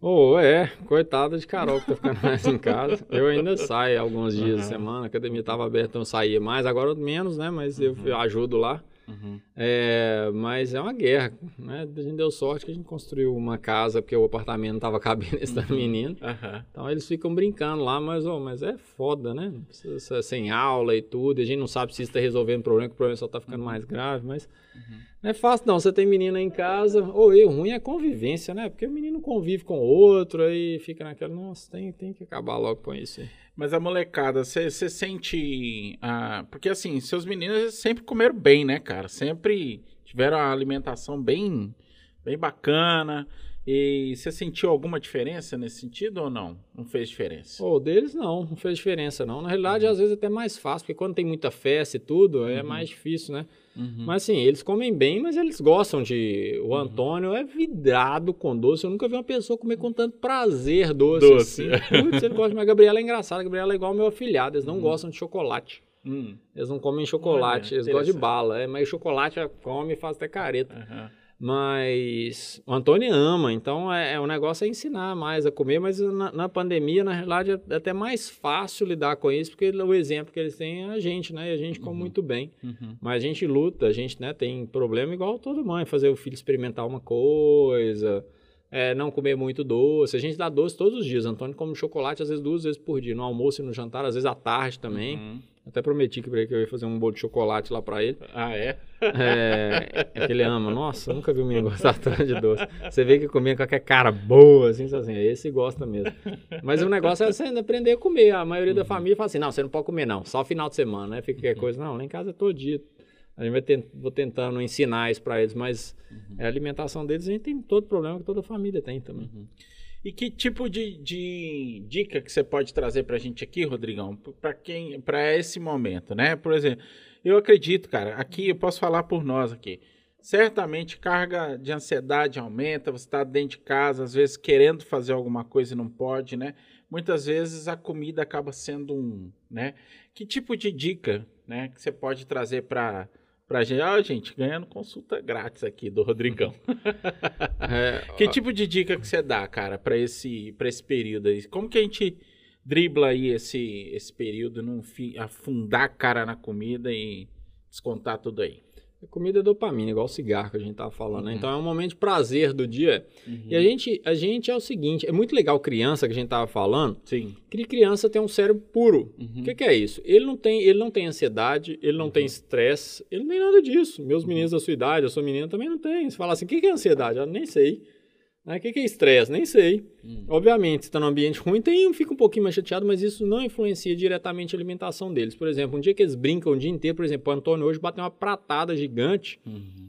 Oh, é, coitada de Carol que tá ficando mais em casa. Eu ainda saio alguns dias uhum. da semana, a academia estava aberta, então eu saía mais, agora menos, né? Mas eu uhum. ajudo lá. Uhum. É, mas é uma guerra, né? A gente deu sorte que a gente construiu uma casa porque o apartamento não tava cabendo esse uhum. menino. Uhum. Então eles ficam brincando lá, mas, oh, mas é foda, né? Precisa, sem aula e tudo. A gente não sabe se está resolvendo o problema, que o problema só tá ficando uhum. mais grave, mas uhum. não é fácil não. Você tem menina em casa, ou eu, ruim é convivência, né? Porque o menino convive com o outro, aí fica naquela, nossa, tem, tem que acabar logo com isso aí. Mas a molecada, você sente. Ah, porque assim, seus meninos sempre comeram bem, né, cara? Sempre tiveram uma alimentação bem, bem bacana. E você sentiu alguma diferença nesse sentido ou não? Não fez diferença? O oh, deles não, não fez diferença não. Na realidade, uhum. às vezes é até mais fácil, porque quando tem muita festa e tudo, é uhum. é mais difícil, né? Uhum. Mas assim, eles comem bem, mas eles gostam de. O uhum. Antônio é vidrado com doce. Eu nunca vi uma pessoa comer com tanto prazer doce. Doce. Assim. Putz, ele gosta, mas a Gabriela é engraçada. A Gabriela é igual ao meu afilhado, eles não uhum. gostam de chocolate. Hum. Eles não comem chocolate, Olha, eles gostam de bala. É, mas chocolate come e faz até careta. Uhum. Mas o Antônio ama, então é, é, o negócio é ensinar mais a comer, mas na, na, pandemia, na realidade, é até mais fácil lidar com isso, porque o exemplo que eles têm é a gente, né? E a gente come uhum. muito bem. Uhum. Mas a gente luta, a gente né, tem problema igual toda mãe, fazer o filho experimentar uma coisa, é, não comer muito doce. A gente dá doce todos os dias. Antônio come chocolate às vezes duas vezes por dia, no almoço e no jantar, às vezes à tarde também. Uhum. Até prometi que, eu ia fazer um bolo de chocolate lá pra ele. Ah, é? É, é que ele ama. Nossa, nunca vi um menino gostar tanto de doce. Você vê que comia qualquer cara boa, assim, assim, esse gosta mesmo. Mas o negócio é você aprender a comer. A maioria da uhum. família fala assim, não, você não pode comer não, só final de semana, né? Fica qualquer uhum. coisa. Não, lá em casa é todo dia. A gente vai tent, vou tentando ensinar isso pra eles, mas uhum. a alimentação deles a gente tem todo problema que toda família tem também. Uhum. E que tipo de, de dica que você pode trazer para a gente aqui, Rodrigão, para quem, para esse momento, né? Por exemplo, eu acredito, cara, aqui eu posso falar por nós aqui. Certamente carga de ansiedade aumenta, você está dentro de casa, às vezes querendo fazer alguma coisa e não pode, né? Muitas vezes a comida acaba sendo um, né? Que tipo de dica, né, que você pode trazer para pra gente. Ó, oh, gente, ganhando consulta grátis aqui do Rodrigão. é, que tipo de dica que você dá, cara, para esse, pra esse período aí? Como que a gente dribla aí esse, esse período, não afundar a cara na comida e descontar tudo aí? Comida é dopamina, igual o cigarro que a gente tava falando, né? uhum. né? Então é um momento de prazer do dia. Uhum. E a gente, a gente é o seguinte, é muito legal criança que a gente tava falando. Sim. Que criança tem um cérebro puro. Uhum. O que, que, é isso? Ele não tem, ele não tem ansiedade, ele não tem uhum. estresse, ele não tem nada disso. Meus uhum. meninos da sua idade, a sua menina também não tem. Você fala assim, o que, que é ansiedade? Eu nem sei. O que, que é estresse? Nem sei. Hum. Obviamente, se está num ambiente ruim, tem, fica um pouquinho mais chateado, mas isso não influencia diretamente a alimentação deles. Por exemplo, um dia que eles brincam o dia inteiro, por exemplo, o Antônio hoje bateu uma pratada gigante. Uhum.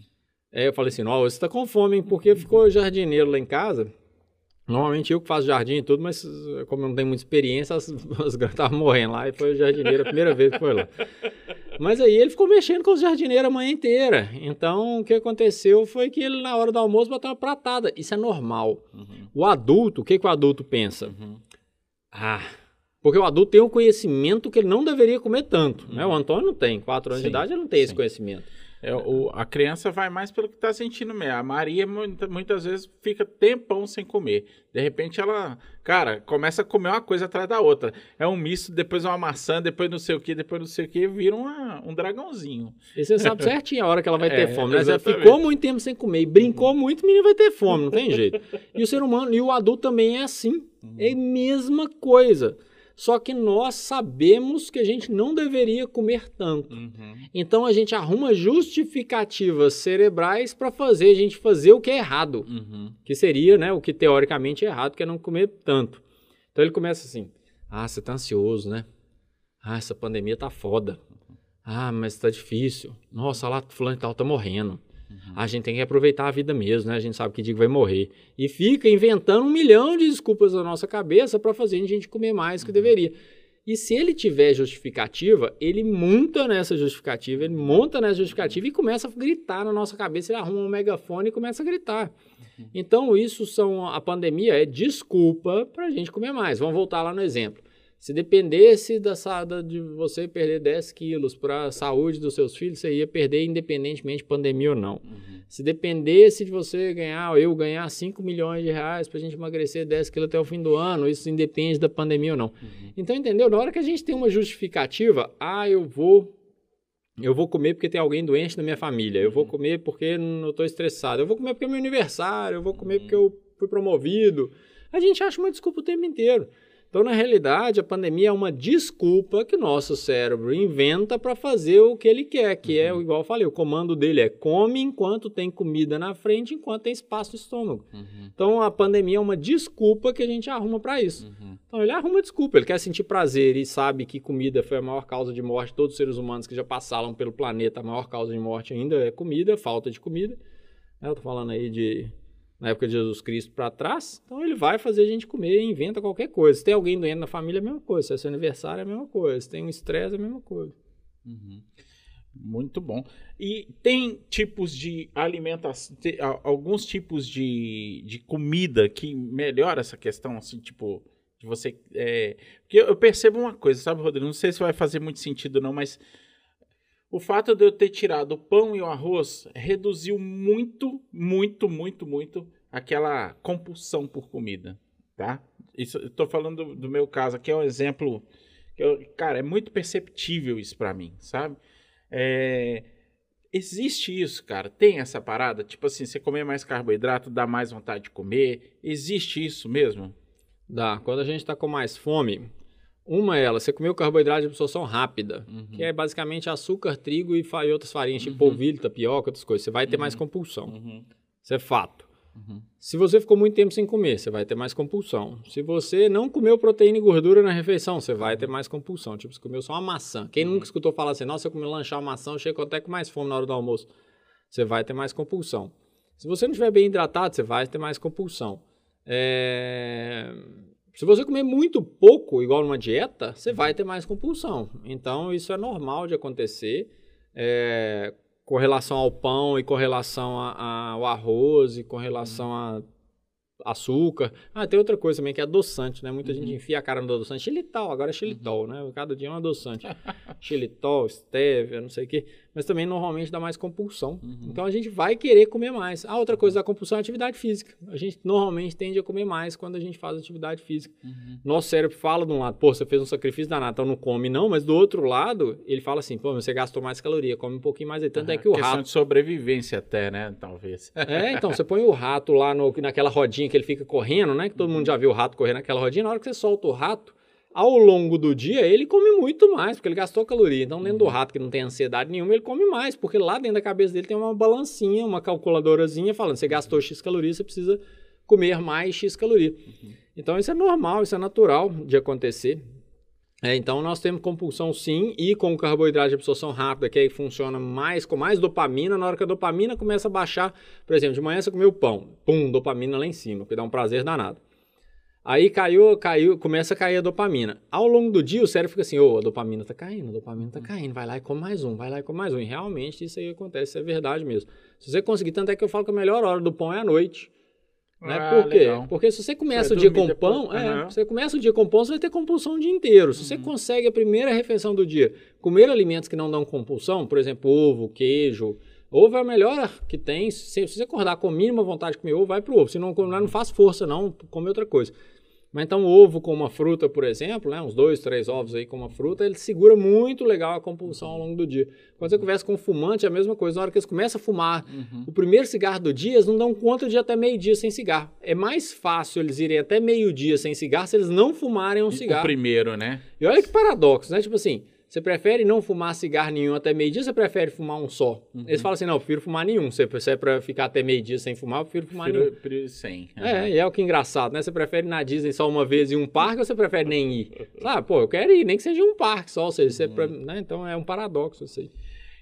É, eu falei assim, ó, você está com fome, hein? Porque ficou jardineiro lá em casa. Normalmente eu que faço jardim e tudo, mas como eu não tenho muita experiência, as, as estavam morrendo lá e foi o jardineiro a primeira vez que foi lá. Mas aí ele ficou mexendo com os jardineiros a manhã inteira. Então o que aconteceu foi que ele, na hora do almoço, botou uma pratada. Isso é normal. Uhum. O adulto, o que, que o adulto pensa? Uhum. Ah. Porque o adulto tem um conhecimento que ele não deveria comer tanto. Uhum. Né? O Antônio não tem, quatro anos sim, de idade, ele não tem sim. esse conhecimento. É, o, a criança vai mais pelo que está sentindo mesmo. A Maria muita, muitas vezes fica tempão sem comer. De repente ela, cara, começa a comer uma coisa atrás da outra. É um misto, depois uma maçã, depois não sei o que, depois não sei o que, vira uma, um dragãozinho. E você sabe certinho a hora que ela vai é, ter fome. Né? Ela ficou muito tempo sem comer e brincou muito, o menino vai ter fome, não tem jeito. E o ser humano, e o adulto também é assim. É a mesma coisa. Só que nós sabemos que a gente não deveria comer tanto. Uhum. Então a gente arruma justificativas cerebrais para fazer a gente fazer o que é errado, uhum. que seria, né, o que teoricamente é errado, que é não comer tanto. Então ele começa assim: "Ah, você tá ansioso, né? Ah, essa pandemia tá foda. Ah, mas tá difícil. Nossa, lá fulano e tal tá morrendo. Uhum. A gente tem que aproveitar a vida mesmo, né? A gente sabe que dia que vai morrer. E fica inventando um milhão de desculpas na nossa cabeça para fazer a gente comer mais do que uhum. deveria. E se ele tiver justificativa, ele monta nessa justificativa, ele monta nessa justificativa e começa a gritar na nossa cabeça, ele arruma um megafone e começa a gritar. Uhum. Então, isso são a pandemia é desculpa para a gente comer mais. Vamos voltar lá no exemplo. Se dependesse da de você perder 10 quilos para a saúde dos seus filhos, você ia perder independentemente de pandemia ou não. Uhum. Se dependesse de você ganhar, eu ganhar 5 milhões de reais para a gente emagrecer 10 quilos até o fim do ano, isso independe da pandemia ou não. Uhum. Então, entendeu? Na hora que a gente tem uma justificativa, ah, eu vou eu vou comer porque tem alguém doente na minha família. Eu vou uhum. comer porque eu estou estressado. Eu vou comer porque é meu aniversário. Eu vou comer porque eu fui promovido. A gente acha uma desculpa o tempo inteiro. Então, na realidade, a pandemia é uma desculpa que o nosso cérebro inventa para fazer o que ele quer, que é uhum. é, igual eu falei, o comando dele é come enquanto tem comida na frente, enquanto tem espaço no estômago. Uhum. Então, a pandemia é uma desculpa que a gente arruma para isso. Uhum. Então, ele arruma desculpa, ele quer sentir prazer e sabe que comida foi a maior causa de morte de todos os seres humanos que já passaram pelo planeta. A maior causa de morte ainda é comida, falta de comida. Eu tô falando aí de na época de Jesus Cristo para trás, então ele vai fazer a gente comer e inventa qualquer coisa. Se tem alguém doente na família, é a mesma coisa. Se é seu aniversário, é a mesma coisa. Se tem um estresse, é a mesma coisa. Uhum. Muito bom. E tem tipos de alimentação, alguns tipos de, de comida que melhora essa questão, assim, tipo, de você. É... Porque eu percebo uma coisa, sabe, Rodrigo? Não sei se vai fazer muito sentido, não, mas o fato de eu ter tirado o pão e o arroz reduziu muito, muito, muito, muito aquela compulsão por comida, tá? Isso, eu tô falando do, do meu caso aqui, é um exemplo que eu, cara, é muito perceptível isso para mim, sabe? É, existe isso, cara? Tem essa parada? Tipo assim, você comer mais carboidrato dá mais vontade de comer? Existe isso mesmo? Dá. Quando a gente tá com mais fome, uma é ela, você comeu carboidrato de absorção rápida, uhum. que é basicamente açúcar, trigo e, e outras farinhas, tipo uhum. polvilho, tapioca, outras coisas. Você vai ter uhum. mais compulsão. Uhum. Isso é fato. Uhum. Se você ficou muito tempo sem comer, você vai ter mais compulsão. Se você não comeu proteína e gordura na refeição, você vai ter mais compulsão. Tipo, você comeu só uma maçã. Quem nunca escutou falar assim, nossa, eu comi lanchar uma maçã, eu chego até com mais fome na hora do almoço. Você vai ter mais compulsão. Se você não estiver bem hidratado, você vai ter mais compulsão. É... Se você comer muito pouco, igual numa dieta, você vai ter mais compulsão. Então, isso é normal de acontecer. É, com relação ao pão e com relação ao arroz e com relação a açúcar. Ah, tem outra coisa também que é adoçante, né? Muita uhum. gente enfia a cara no adoçante. Xilitol, agora é xilitol, uhum. né? Cada dia é um adoçante. xilitol, stevia, não sei o quê mas também normalmente dá mais compulsão. Uhum. Então a gente vai querer comer mais. Ah, outra coisa da compulsão é a atividade física. A gente normalmente tende a comer mais quando a gente faz atividade física. Uhum. Nosso cérebro fala de um lado, pô, você fez um sacrifício danado, então não come não, mas do outro lado, ele fala assim, pô, você gastou mais caloria, come um pouquinho mais. Tanto uhum. é que o Questão rato... de sobrevivência até, né? Talvez. É, então, você põe o rato lá no, naquela rodinha que ele fica correndo, né? Que todo mundo já viu o rato correr naquela rodinha. Na hora que você solta o rato, ao longo do dia, ele come muito mais, porque ele gastou caloria. Então, dentro do uhum. rato que não tem ansiedade nenhuma, ele come mais, porque lá dentro da cabeça dele tem uma balancinha, uma calculadorazinha falando: você gastou X calorias, você precisa comer mais X caloria. Uhum. Então, isso é normal, isso é natural de acontecer. É, então, nós temos compulsão sim, e com o carboidrato de absorção rápida, que aí funciona mais com mais dopamina. Na hora que a dopamina começa a baixar, por exemplo, de manhã você comeu pão, pum, dopamina lá em cima, que dá um prazer danado. Aí caiu, caiu, começa a cair a dopamina. Ao longo do dia, o cérebro fica assim: ô, oh, a dopamina tá caindo, a dopamina tá caindo, vai lá e come mais um, vai lá e come mais um. E realmente isso aí acontece, isso é verdade mesmo. Se você conseguir, tanto é que eu falo que a melhor hora do pão é à noite. Né? Ah, Por quê? Legal. Porque se você começa você o dia com depois, pão, é, uhum. você começa o dia com pão, você vai ter compulsão o dia inteiro. Se uhum. você consegue a primeira refeição do dia comer alimentos que não dão compulsão, por exemplo, ovo, queijo, Ovo é a melhor que tem. Se, se você acordar com a mínima vontade de comer ovo, vai pro ovo. Se não, não faz força, não, come outra coisa. Mas então o ovo com uma fruta, por exemplo, né, uns dois, três ovos aí com uma fruta, ele segura muito legal a compulsão ao longo do dia. Quando você conversa com um fumante, é a mesma coisa. Na hora que eles começam a fumar uhum. o primeiro cigarro do dia, eles não dão conta de ir até meio-dia sem cigarro. É mais fácil eles irem até meio-dia sem cigarro se eles não fumarem um cigarro. O primeiro, né? E olha que paradoxo, né? Tipo assim, você prefere não fumar cigarro nenhum até meio-dia ou você prefere fumar um só? Uhum. Eles falam assim: não, eu prefiro fumar nenhum. Você, você é para ficar até meio-dia sem fumar, eu prefiro fumar prefiro, nenhum. Prefiro sem. Uhum. É, e é o que é engraçado, né? Você prefere ir na Disney só uma vez em um parque ou você prefere nem ir? Ah, pô, eu quero ir, nem que seja um parque só. Ou seja, você, uhum. né? Então é um paradoxo isso aí.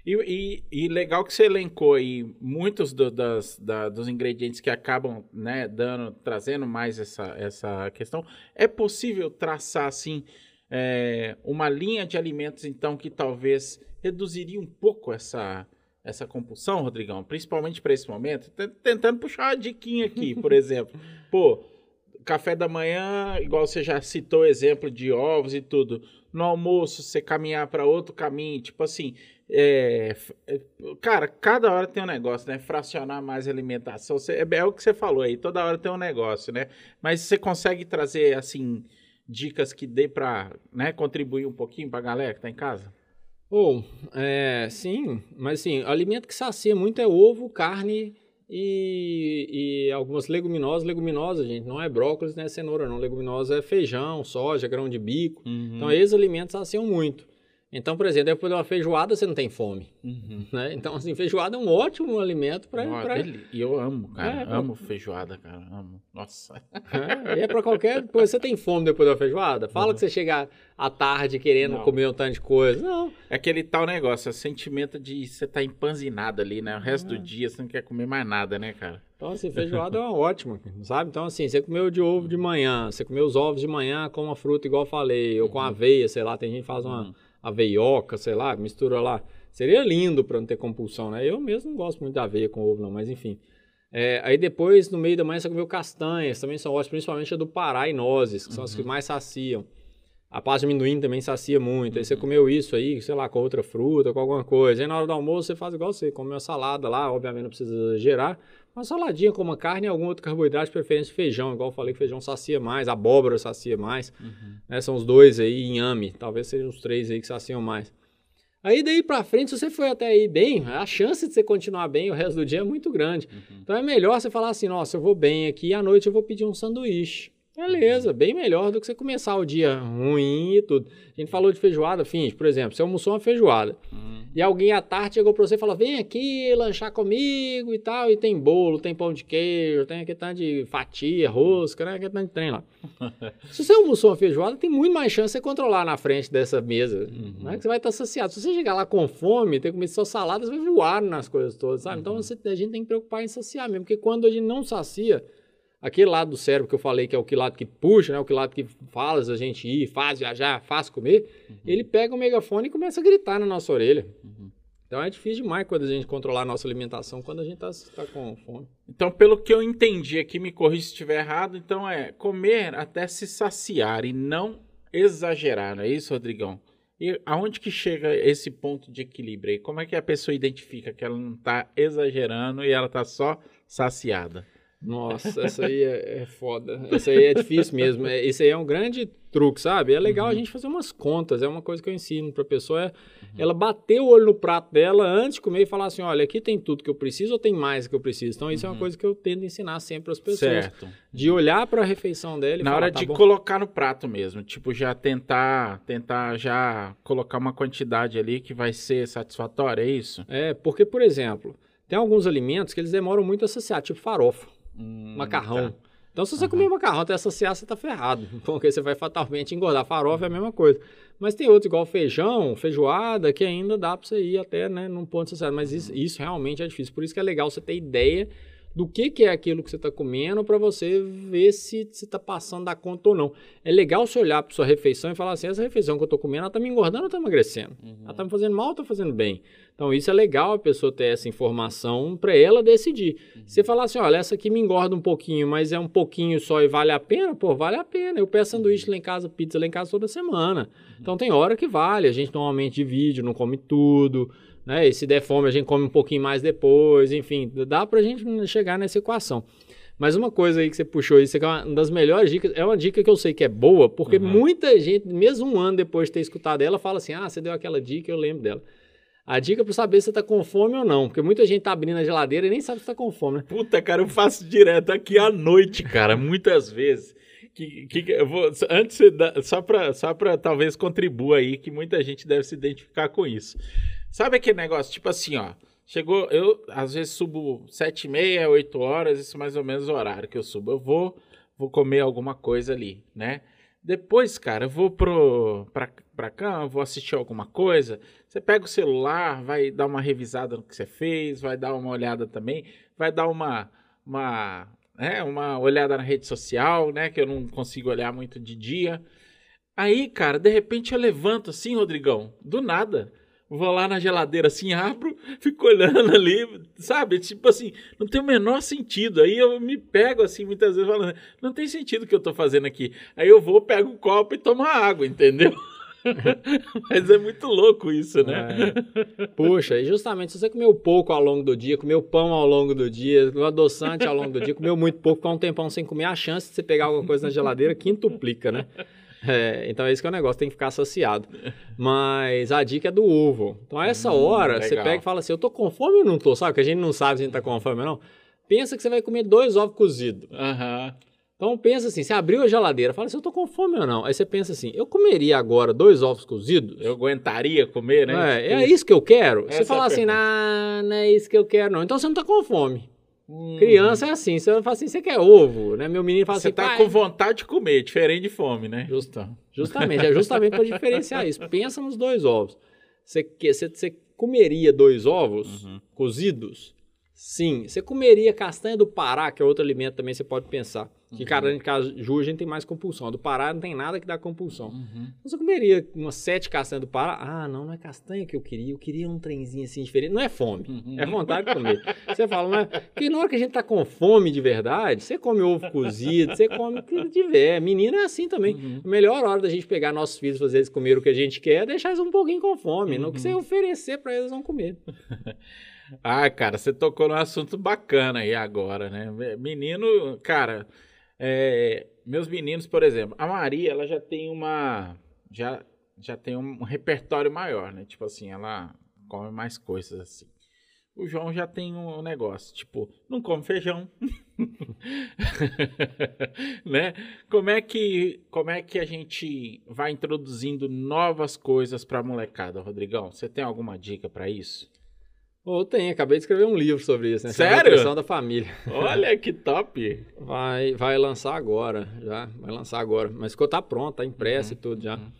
E, e, e, legal que você elencou aí muitos do, das, da, dos ingredientes que acabam né, dando, trazendo mais essa, essa questão. É possível traçar assim é, uma linha de alimentos, então, que talvez reduziria um pouco essa, essa compulsão, Rodrigão? Principalmente para esse momento. Tentando puxar uma diquinha aqui, por exemplo. Pô, café da manhã, igual você já citou o exemplo de ovos e tudo. No almoço, você caminhar para outro caminho, tipo assim, é, é, cara, cada hora tem um negócio, né? Fracionar mais alimentação. Você, é, é, o que você falou aí, toda hora tem um negócio, né? Mas você consegue trazer, assim, dicas que dê para né, contribuir um pouquinho para a galera que tá em casa? Ou, oh, é, sim, mas assim, alimento que sacia muito é ovo, carne e, e algumas leguminosas. Leguminosas, gente, não é brócolis, não é cenoura, não. Leguminosa é feijão, soja, grão de bico. Uhum. Então, esses alimentos saciam muito. Então, por exemplo, depois de uma feijoada, você não tem fome. Uhum. Né? Então, assim, feijoada é um ótimo alimento para. Pra... E eu amo, cara. É, amo feijoada, cara. Amo. Nossa. É, é para qualquer. Você tem fome depois da feijoada? Fala uhum. que você chega à tarde querendo não. comer um tanto de coisa. Não. É aquele tal negócio, é o sentimento de você estar tá empanzinado ali, né? O resto do dia você não quer comer mais nada, né, cara? Então, assim, feijoada é uma ótima, sabe? Então, assim, você comeu de ovo de manhã, você comeu os ovos de manhã com uma fruta, igual eu falei, ou com uhum. aveia, sei lá, tem gente que faz uma. Aveioca, sei lá, mistura lá. Seria lindo para não ter compulsão, né? Eu mesmo não gosto muito da aveia com ovo, não, mas enfim. É, aí depois, no meio da manhã, você comeu castanhas, também são ótimas, principalmente a do Pará e nozes, que uhum. são as que uhum. mais saciam. A pasta de amendoim também sacia muito. Aí você uhum. comeu isso aí, sei lá, com outra fruta, com alguma coisa. Aí na hora do almoço você faz igual você, come uma salada lá, obviamente não precisa gerar. Uma saladinha com uma carne e algum outro carboidrato, de preferência feijão, igual eu falei que feijão sacia mais, abóbora sacia mais. Uhum. Né, são os dois aí, inhame, talvez sejam os três aí que saciam mais. Aí daí para frente, se você foi até aí bem, a chance de você continuar bem o resto do dia é muito grande. Uhum. Então é melhor você falar assim, nossa, eu vou bem aqui, à noite eu vou pedir um sanduíche. Beleza, bem melhor do que você começar o dia ruim e tudo. A gente falou de feijoada, fins, por exemplo, você almoçou uma feijoada uhum. e alguém à tarde chegou pra você e falou: vem aqui lanchar comigo e tal, e tem bolo, tem pão de queijo, tem aquele tanto de fatia, rosca, né? Aquele tanto de trem lá. Se você almoçou uma feijoada, tem muito mais chance de você controlar na frente dessa mesa, uhum. né? Que você vai estar saciado. Se você chegar lá com fome, ter comido só salada, você vai voar nas coisas todas, sabe? Então, uhum. Então você, a gente tem que preocupar em saciar mesmo, porque quando a gente não sacia Aquele lado do cérebro que eu falei que é o que lado que puxa, né? O que lado que fala a gente ir, faz viajar, faz comer, uhum. ele pega o megafone e começa a gritar na nossa orelha. Uhum. Então é difícil demais quando a gente controlar a nossa alimentação quando a gente está tá com fome. Então, pelo que eu entendi aqui, me corrija se estiver errado, então é comer até se saciar e não exagerar, não é isso, Rodrigão? E aonde que chega esse ponto de equilíbrio aí? Como é que a pessoa identifica que ela não está exagerando e ela está só saciada? Nossa, essa aí é, é foda. Essa aí é difícil mesmo. É, esse aí é um grande truque, sabe? É legal uhum. a gente fazer umas contas. É uma coisa que eu ensino pra pessoa. É uhum. ela bater o olho no prato dela antes de comer e falar assim: olha, aqui tem tudo que eu preciso ou tem mais que eu preciso? Então, isso uhum. é uma uhum. coisa que eu tento ensinar sempre às pessoas. Certo. De olhar para a refeição dela e Na falar, hora tá de bom? colocar no prato mesmo. Tipo, já tentar, tentar já colocar uma quantidade ali que vai ser satisfatória, é isso? É, porque, por exemplo, tem alguns alimentos que eles demoram muito a associar, tipo farofa. Hum, macarrão. Tá. Então, se você uhum. comer macarrão até associar, você tá ferrado. Porque você vai fatalmente engordar. Farofa é a mesma coisa. Mas tem outros, igual feijão, feijoada, que ainda dá para você ir até, né, num ponto associado. Mas isso, isso realmente é difícil. Por isso que é legal você ter ideia do que, que é aquilo que você está comendo para você ver se você está passando da conta ou não. É legal você olhar para sua refeição e falar assim, essa refeição que eu estou comendo, ela está me engordando ou está emagrecendo? Uhum. Ela está me fazendo mal ou está fazendo bem? Então, isso é legal a pessoa ter essa informação para ela decidir. Uhum. Você falar assim, olha, essa aqui me engorda um pouquinho, mas é um pouquinho só e vale a pena? Pô, vale a pena. Eu peço sanduíche lá em casa, pizza lá em casa toda semana. Uhum. Então, tem hora que vale. A gente normalmente divide, não come tudo né? E se der fome, a gente come um pouquinho mais depois, enfim, dá pra gente chegar nessa equação. Mas uma coisa aí que você puxou isso, que é uma das melhores dicas, é uma dica que eu sei que é boa, porque uhum. muita gente, mesmo um ano depois de ter escutado ela, fala assim: ah, você deu aquela dica, eu lembro dela. A dica para saber se você tá com fome ou não, porque muita gente tá abrindo a geladeira e nem sabe se tá com fome, né? Puta, cara, eu faço direto aqui à noite, cara, muitas vezes. Que, que, eu vou, antes, só para só pra talvez contribua aí, que muita gente deve se identificar com isso. Sabe aquele negócio, tipo assim, ó. Chegou, eu às vezes subo sete e meia, oito horas, isso é mais ou menos o horário que eu subo. Eu vou, vou comer alguma coisa ali, né? Depois, cara, eu vou pro, pra, pra cama, vou assistir alguma coisa. Você pega o celular, vai dar uma revisada no que você fez, vai dar uma olhada também, vai dar uma, uma, é, uma olhada na rede social, né? Que eu não consigo olhar muito de dia. Aí, cara, de repente eu levanto assim, Rodrigão, do nada vou lá na geladeira assim, abro, fico olhando ali, sabe? Tipo assim, não tem o menor sentido. Aí eu me pego assim, muitas vezes falando, não tem sentido o que eu tô fazendo aqui. Aí eu vou, pego o copo e tomo água, entendeu? Mas é muito louco isso, né? É. Puxa, e justamente se você comeu pouco ao longo do dia, comeu pão ao longo do dia, comeu adoçante ao longo do dia, comeu muito pouco, ficar um tempão sem comer, a chance de você pegar alguma coisa na geladeira quintuplica, né? É, então é isso que é o negócio, tem que ficar associado. Mas a dica é do ovo. Então a essa hum, hora, você pega e fala assim, eu tô com fome ou não tô? Sabe? Que a gente não sabe se a gente tá com fome ou não. Pensa que você vai comer dois ovos cozidos. Uhum. Então pensa assim, você abriu a geladeira, fala assim, eu tô com fome ou não? Aí você pensa assim, eu comeria agora dois ovos cozidos? Eu aguentaria comer, né? É, é isso que eu quero? Essa você fala é assim, não, não é isso que eu quero não. Então você não tá com fome. Hum. Criança é assim, você fala assim, você quer ovo, né? Meu menino fala você assim, Você tá com vontade de comer, diferente de fome, né? Justa, justamente, é justamente para diferenciar isso. Pensa nos dois ovos. Você, você, você comeria dois ovos uhum. cozidos? Sim. Você comeria castanha do Pará, que é outro alimento também você pode pensar. Que uhum. cara, em caju a gente tem mais compulsão. A do Pará não tem nada que dá compulsão. Uhum. Você comeria umas sete castanhas do Pará? Ah, não, não é castanha que eu queria. Eu queria um trenzinho assim diferente. Não é fome. Uhum. É vontade de comer. você fala, mas... Porque na hora que a gente tá com fome de verdade, você come ovo cozido, você come o que tiver. Menina é assim também. Uhum. A melhor hora da gente pegar nossos filhos, fazer eles comer o que a gente quer, é deixar eles um pouquinho com fome. No que você uhum. oferecer para eles vão comer. Ah, cara, você tocou num assunto bacana aí agora, né? Menino, cara, é, meus meninos, por exemplo, a Maria, ela já tem uma. Já, já tem um repertório maior, né? Tipo assim, ela come mais coisas assim. O João já tem um negócio, tipo, não come feijão. né? Como é que como é que a gente vai introduzindo novas coisas para molecada, Rodrigão? Você tem alguma dica para isso? Oh, tem, acabei de escrever um livro sobre isso, né? Sério? da família. Olha que top! Vai, vai lançar agora, já, vai lançar agora. Mas ficou tá pronto, tá impresso uhum, e tudo já. Uhum.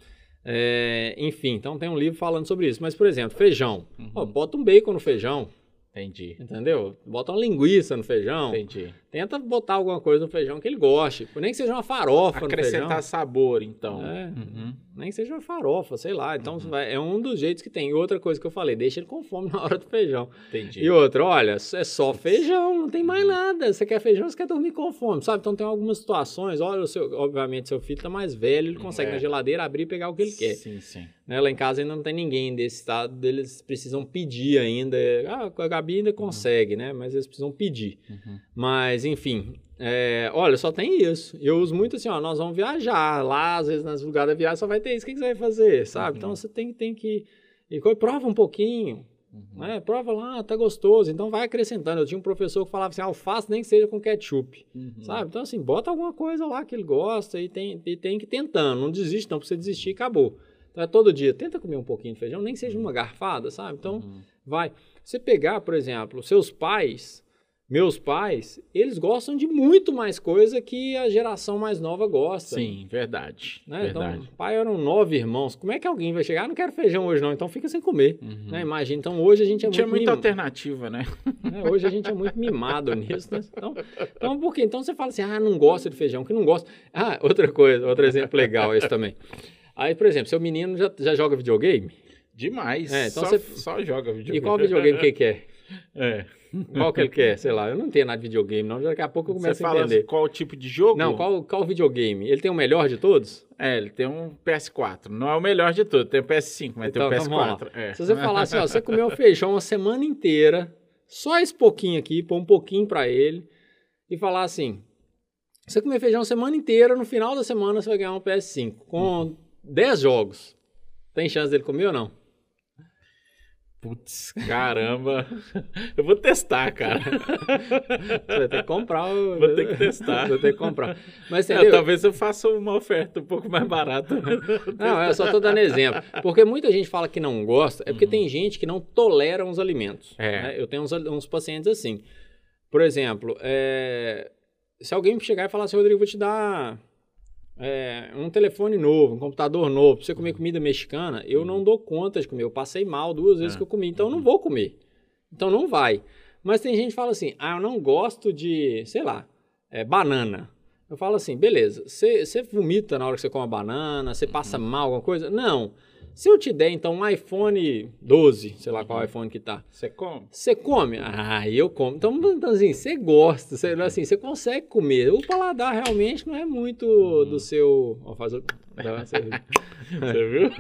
É, enfim, então tem um livro falando sobre isso. Mas, por exemplo, feijão. Uhum. Oh, bota um bacon no feijão. Entendi. Entendeu? Bota uma linguiça no feijão. Entendi. Tenta botar alguma coisa no feijão que ele goste. Nem que seja uma farofa Acrescentar sabor, então. É. Uhum. Nem que seja uma farofa, sei lá. Então uhum. é um dos jeitos que tem. E outra coisa que eu falei, deixa ele com fome na hora do feijão. Entendi. E outra, olha, é só feijão, não tem mais uhum. nada. Você quer feijão, você quer dormir com fome, sabe? Então tem algumas situações. Olha, o seu, obviamente, seu filho tá mais velho, ele consegue é. na geladeira abrir e pegar o que ele quer. Sim, sim. Né? Lá em casa ainda não tem ninguém desse estado, eles precisam pedir ainda. Ah, a Gabi ainda uhum. consegue, uhum. né? Mas eles precisam pedir. Uhum. Mas, enfim, é, olha, só tem isso. Eu uso muito assim, ó, nós vamos viajar. Lá, às vezes, nas lugares da viagem, só vai ter isso. O que, você vai fazer, sabe? Então, uhum. Então, você tem, tem que... E prova um pouquinho. Uhum. Né? Prova lá, tá gostoso. Então, vai acrescentando. Eu tinha um professor que falava assim, alface nem que seja com ketchup. Uhum. Sabe? Então, assim, bota alguma coisa lá que ele gosta e tem, e tem que ir tentando. Não desiste, não. Pra você desistir, acabou. Então é todo dia, tenta comer um pouquinho de feijão, nem que seja uma garfada, sabe? Então, uhum. vai. Você pegar, por exemplo, seus pais, meus pais, eles gostam de muito mais coisa que a geração mais nova gosta. Sim, verdade. Né? Então, verdade. Então, pai eram nove irmãos. Como é que alguém vai chegar? Ah, não quero feijão hoje não, então fica sem comer. Uhum. Né? Imagina. Então hoje a gente é Tinha muito. muita alternativa, né? É, hoje a gente é muito mimado nisso. Né? Então, então, por quê? Então você fala assim, ah, não gosta de feijão, que não gosta. Ah, outra coisa, outro exemplo legal esse também. Aí, por exemplo, seu menino já, já joga videogame? Demais. É, então só, você só joga videogame. E qual videogame que quer? É. Qual que ele quer? Sei lá, eu não entendo nada de videogame, não. Daqui a pouco eu começo Você a entender. Qual tipo de jogo? Não, qual, qual videogame? Ele tem o melhor de todos? É, ele tem um PS4. Não é o melhor de todos, tem o PS5, mas então, tem o PS4. É. Se você falar assim, ó, você comeu feijão uma semana inteira, só esse pouquinho aqui, pôr um pouquinho para ele, e falar assim: você comer feijão a semana inteira, no final da semana você vai ganhar um PS5 com uhum. 10 jogos. Tem chance dele comer ou não? Putz, caramba. Eu vou testar, cara. Você vai ter que comprar. O... Vou ter que testar. Vou ter que comprar. Mas é, talvez eu faça uma oferta um pouco mais barata. Não, eu só tô dando exemplo. Porque muita gente fala que não gosta, é porque uhum. tem gente que não tolera uns alimentos. É. Né? Eu tenho uns, uns, pacientes assim. Por exemplo, é... se alguém chegar e falar assim, Rodrigo, vou te dar é, um telefone novo, um computador novo, pra você comer comida mexicana, eu não dou conta de comer. Eu passei mal duas vezes é. que eu comi, então eu não vou comer. Então não vai. Mas tem gente que fala assim: ah, eu não gosto de, sei lá, é, banana. Eu falo assim: beleza, você vomita na hora que você come a banana, você passa uhum. mal, alguma coisa? Não. Se eu te der, então, um iPhone 12, sei lá qual Uhum. iPhone que tá, Você come? você come? Ah, eu como. Então, então, assim, você gosta, você, assim, você consegue comer. O paladar realmente não é muito Uhum. do seu... Ó, faz o... Você viu?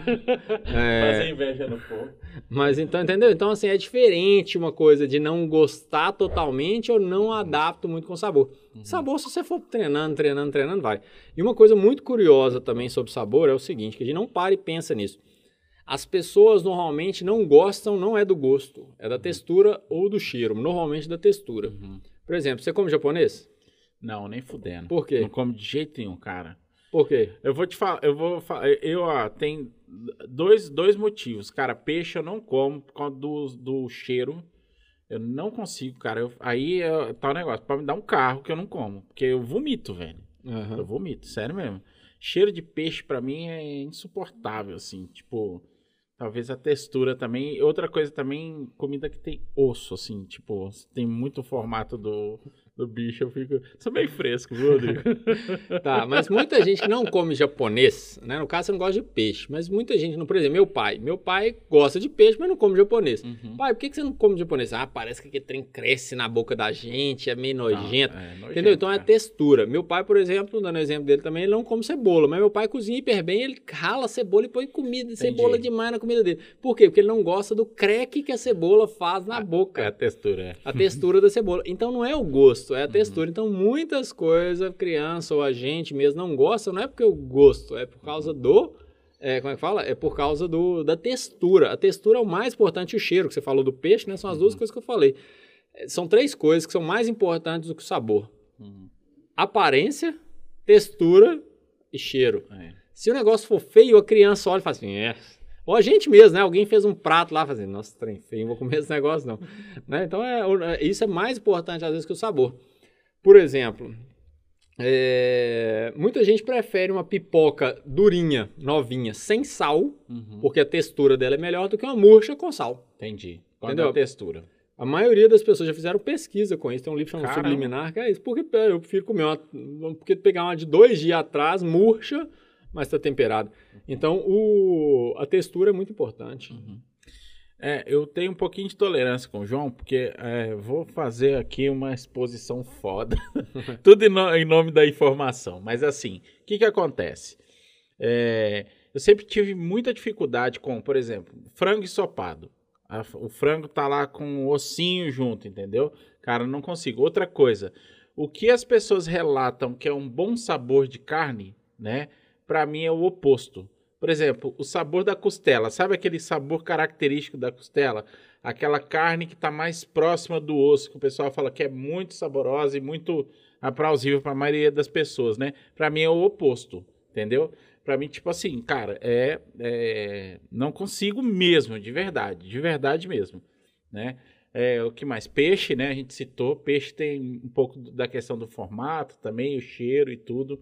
É. Fazer inveja no povo. Mas então, entendeu? Então, assim, é diferente uma coisa de não gostar totalmente ou não adapto muito com sabor. Sabor, se você for treinando, treinando, treinando, vai. E uma coisa muito curiosa também sobre sabor é o seguinte, que a gente não para e pensa nisso. As pessoas normalmente não gostam, não é do gosto, é da textura ou do cheiro, normalmente da textura. Por exemplo, você come japonês? Não, nem fudendo. Por quê? Não como de jeito nenhum, cara. Por quê? Eu vou te falar, eu vou falar, eu, ó, tem dois, dois motivos. Cara, peixe eu não como por causa do, do cheiro. Eu não consigo, cara. Eu- aí é, tá o negócio, pra me dar um carro que eu não como. Porque eu vomito, velho. Aham. Eu vomito, sério mesmo. Cheiro de peixe pra mim é insuportável, assim. Tipo, talvez a textura também. Outra coisa também, comida que tem osso, assim. Tipo, tem muito formato do, do bicho. Eu fico. Sou meio fresco, viu, Rodrigo? Tá, mas muita gente que não come japonês, né? No caso, você não gosta de peixe, mas muita gente, não, por exemplo, meu pai. Meu pai gosta de peixe, mas não come japonês. Uhum. Pai, por que que você não come japonês? Ah, parece que aquele trem cresce na boca da gente, é meio nojento. É nojento, Entendeu? Então é cara. textura. Meu pai, por exemplo, dando exemplo dele também, ele não come cebola, mas meu pai cozinha hiper bem, ele rala a cebola e põe comida, cebola demais na comida dele. Por quê? Porque ele não gosta do creque que a cebola faz na boca É a textura, é. a textura da cebola. Então não é o gosto, é a textura. Então muitas coisas, a criança ou a gente mesmo não gosta, não é porque eu gosto, é por causa do. é, como é que fala? É por causa do, da textura. A textura é o mais importante, o cheiro, que você falou do peixe, né? São as duas coisas que eu falei. É, São três coisas que são mais importantes do que o sabor: Uhum. aparência, textura e cheiro. É. Se o negócio for feio, a criança olha e fala assim, é. Ou a gente mesmo, né? Alguém fez um prato lá, fazendo, nossa, trem feio, não vou comer esse negócio, não. Né? Então, é, é- isso é mais importante, às vezes, que o sabor. Por exemplo, é, muita gente prefere uma pipoca durinha, novinha, sem sal, Uhum. porque a textura dela é melhor do que uma murcha com sal. Entendi. Quando Entendeu? é a textura. A maioria das pessoas já fizeram pesquisa com isso. Tem um livro chamado Caramba. Subliminar, que é isso. Porque eu prefiro comer uma. Porque pegar uma de dois dias atrás, murcha, mas está temperada. Então, o, a textura é muito importante. É, eu tenho um pouquinho de tolerância com o João, porque é, vou fazer aqui uma exposição foda. Tudo em, no- em nome da informação. Mas assim, o que, que acontece? É, eu sempre tive muita dificuldade com, por exemplo, frango ensopado. A- o frango tá lá com o ossinho junto, entendeu? Cara, não consigo. Outra coisa, o que as pessoas relatam que é um bom sabor de carne, né? Pra mim é o oposto. Por exemplo, o sabor da costela. Sabe aquele sabor característico da costela? Aquela carne que está mais próxima do osso, que o pessoal fala que é muito saborosa e muito aplausível para a maioria das pessoas, né? Para mim é o oposto, entendeu? Para mim, tipo assim, cara, é, é- Não consigo mesmo, de verdade, de verdade mesmo, né? É, o que mais? Peixe, né? A gente citou. Peixe tem um pouco da questão do formato também, o cheiro e tudo.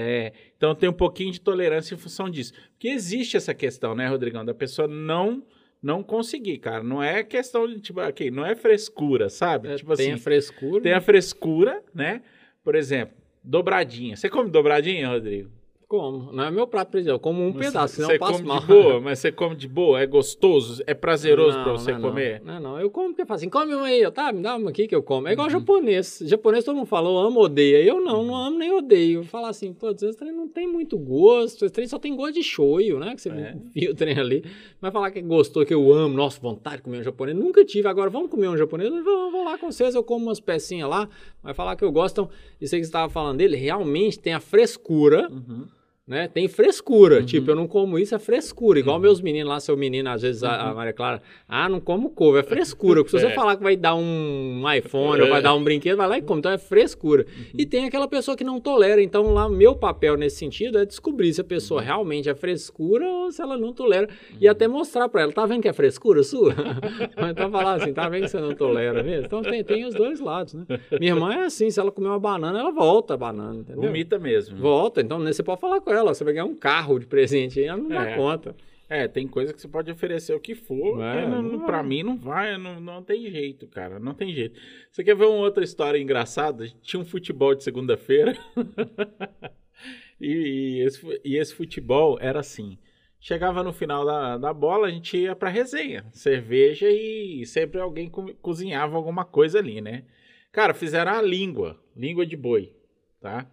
É, então tem um pouquinho de tolerância em função disso. Porque existe essa questão, né, Rodrigão, da pessoa não não conseguir, cara. Não é questão de, tipo, ok, não é frescura, sabe? É, tipo tem assim, a frescura. tem a frescura, né? Por exemplo, dobradinha. Você come dobradinha, Rodrigo? Como? Não é meu prato predileto. Eu como um pedaço, senão você eu passo come mal. de boa, mas você come de boa, é gostoso, é prazeroso pra você não é não. comer? Não, é não. Eu como porque eu falo assim, come uma aí, eu, tá, me dá uma aqui que eu como. É igual Uhum. japonês. Japonês todo mundo fala, eu amo, odeia. Eu não, não amo nem odeio. Falar assim, pô, esse trem não tem muito gosto, esse trem só tem gosto de shoyu, né? Que você É. enfia o trem ali. Mas falar que gostou, que eu amo, nossa, vontade de comer um japonês. Nunca tive. Agora, vamos comer um japonês? Eu vou, vou lá com vocês, eu como umas pecinhas lá. Mas falar que eu gosto, então, isso aí que você estava falando dele, realmente tem a frescura Uhum. Né? Tem frescura. Tipo, eu não como isso, é frescura. Igual meus meninos lá, seu menino, às vezes a, a Maria Clara, ah, não como couve, é frescura. Porque se você É. falar que vai dar um iPhone ou vai dar um brinquedo, vai lá e come. Então é frescura. E tem aquela pessoa que não tolera. Então, lá, meu papel nesse sentido é descobrir se a pessoa realmente é frescura ou se ela não tolera. E até mostrar pra ela, tá vendo que é frescura sua? então falar assim, tá vendo que você não tolera mesmo? Então tem, tem os dois lados, né? Minha irmã é assim, se ela comer uma banana, ela volta a banana, entendeu? Vomita mesmo. Volta, então né, você pode falar com ela, você vai ganhar um carro de presente aí, ela não dá É. conta. É, tem coisa que você pode oferecer o que for, É, não, não pra mim não vai, não, não tem jeito, cara, não tem jeito. Você quer ver uma outra história engraçada? Tinha um futebol de segunda-feira e, e esse, e esse futebol era assim, Chegava no final da, da bola, a gente ia pra resenha. Cerveja e sempre alguém co cozinhava alguma coisa ali, né? Cara, fizeram a língua, língua de boi, tá?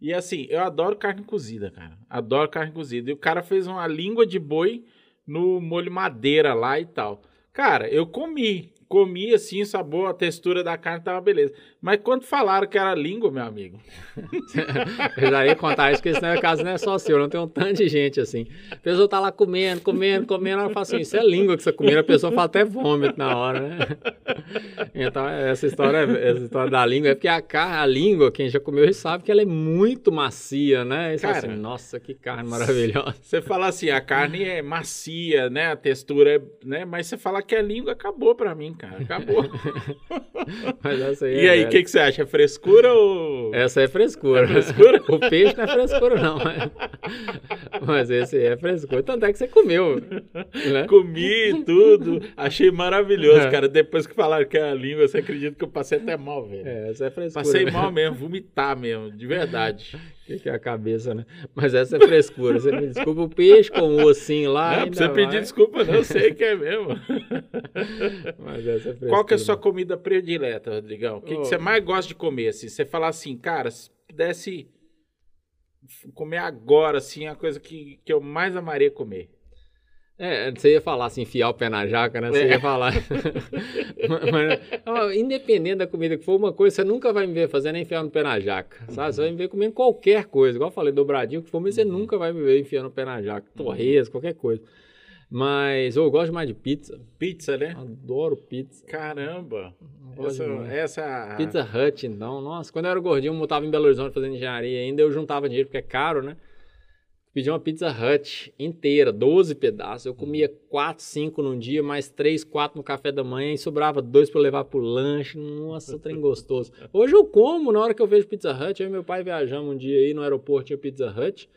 E assim, eu adoro carne cozida, cara. Adoro carne cozida. E o cara fez uma língua de boi no molho madeira lá e tal. Cara, eu comi comi assim, o sabor, a textura da carne tava beleza. Mas quando falaram que era língua, meu amigo. eu já ia contar isso, porque esse é caso não é só seu, não tem um tanto de gente assim. A pessoa tá lá comendo, comendo, comendo, ela fala assim: Isso é língua que você comeu, a pessoa fala até vômito na hora, né? Então, essa história, essa história da língua é porque a a língua, quem já comeu sabe que ela é muito macia, né? Isso Cara, assim, nossa, que carne maravilhosa. Você fala assim, a carne é macia, né? A textura é, né? Mas você fala que a língua acabou pra mim, cara. Acabou. Aí e é aí, o que, que você acha? É frescura ou. Essa é frescura. É frescura? o peixe não é frescura, não. Mas, mas esse aí é frescura. Tanto é que você comeu. Né? Comi tudo. Achei maravilhoso, é. cara. Depois que falaram que é a língua, você acredita que eu passei até mal, velho. É, essa é frescura. Passei mesmo. mal mesmo, vomitar mesmo, de verdade. que, que é a cabeça, né? Mas essa é frescura. Você me desculpa o peixe com o ossinho lá. Não, precisa pedir desculpa, não. Sei que é mesmo. Mas essa é frescura. Qual que é a sua comida predileta, Rodrigão? O que, oh. que você mais gosta de comer? Assim? Você falar assim, cara, se pudesse comer agora, assim, a coisa que, que eu mais amaria comer. É, você ia falar assim, enfiar o pé na jaca, né? Você é. ia falar. mas, mas, independente da comida que for, uma coisa você nunca vai me ver fazendo é enfiar no pé na jaca, sabe? Você vai me ver comendo qualquer coisa. Igual eu falei, dobradinho que for, mas você uhum. nunca vai me ver enfiando o pé na jaca. Torresmo, qualquer coisa. Mas eu gosto mais de pizza. Pizza, né? Adoro pizza. Caramba! Essa, essa, Pizza Hut, então. Nossa, quando eu era gordinho, eu tava em Belo Horizonte fazendo engenharia ainda, eu juntava dinheiro porque é caro, né? Pedi uma Pizza Hut inteira, 12 pedaços. Eu comia 4, 5 num dia, mais 3, 4 no café da manhã e sobrava dois para levar pro lanche. Nossa, trem gostoso. Hoje eu como, na hora que eu vejo Pizza Hut, eu e meu pai viajamos um dia aí no aeroporto, tinha Pizza Hut.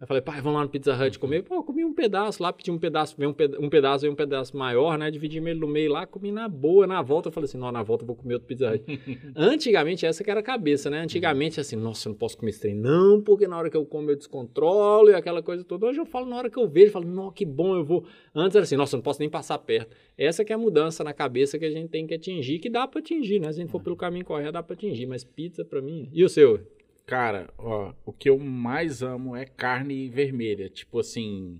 Eu falei, pai, vamos lá no Pizza Hut comer. Pô, comi um pedaço lá, pedi um pedaço, veio um, peda um pedaço e um pedaço maior, né? Dividi ele no meio lá, comi na boa. Na volta eu falei assim, não, na volta eu vou comer outro Pizza Hut. Antigamente, essa que era a cabeça, né? Antigamente, assim, nossa, eu não posso comer esse trem, não, porque na hora que eu como eu descontrolo e aquela coisa toda. Hoje eu falo, na hora que eu vejo, eu falo, não, que bom, eu vou. Antes era assim, nossa, eu não posso nem passar perto. Essa que é a mudança na cabeça que a gente tem que atingir, que dá pra atingir, né? Se a gente for pelo caminho correto, dá pra atingir. Mas pizza, pra mim. E o seu? Cara, ó, o que eu mais amo é carne vermelha. Tipo assim,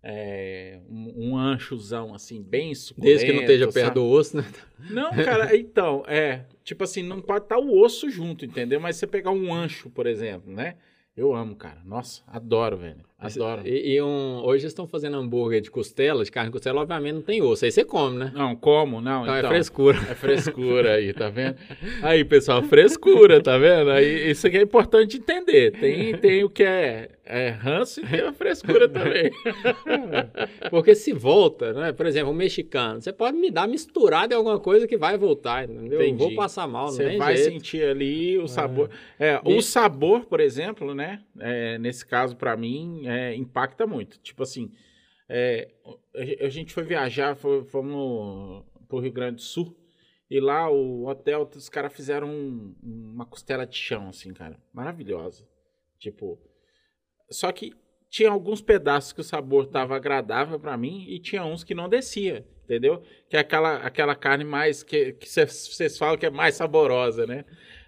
é, um, um, anchozão, assim, bem suculento. Desde que não esteja perto do osso, né? Não, cara, então, é. Tipo assim, não pode estar o osso junto, entendeu? Mas você pegar um ancho, por exemplo, né? Eu amo, cara. Nossa, adoro, velho. Adoro. E, e um, hoje eles estão fazendo hambúrguer de costela, de carne de costela, obviamente não tem osso. Aí você come, né? Não, como, não. Então, é então é frescura. É frescura aí, tá vendo? Aí, pessoal, frescura, tá vendo? Aí, isso aqui é importante entender. Tem, tem o que é, é ranço e tem a frescura também. Porque se volta, né? Por exemplo, um mexicano, você pode me dar misturado em alguma coisa que vai voltar, entendeu? Entendi. Eu vou passar mal, não Você vai jeito. sentir ali o sabor. É, é o sabor, por exemplo, né? É, nesse caso, para mim, é, impacta muito. Tipo assim, é, a gente foi viajar, fomos pro Rio Grande do Sul, e lá o hotel, os caras fizeram um, uma costela de chão, assim, cara. Maravilhosa. Tipo. Só que tinha alguns pedaços que o sabor tava agradável para mim e tinha uns que não descia, entendeu? Que é aquela, aquela carne mais que vocês falam que é mais saborosa, né?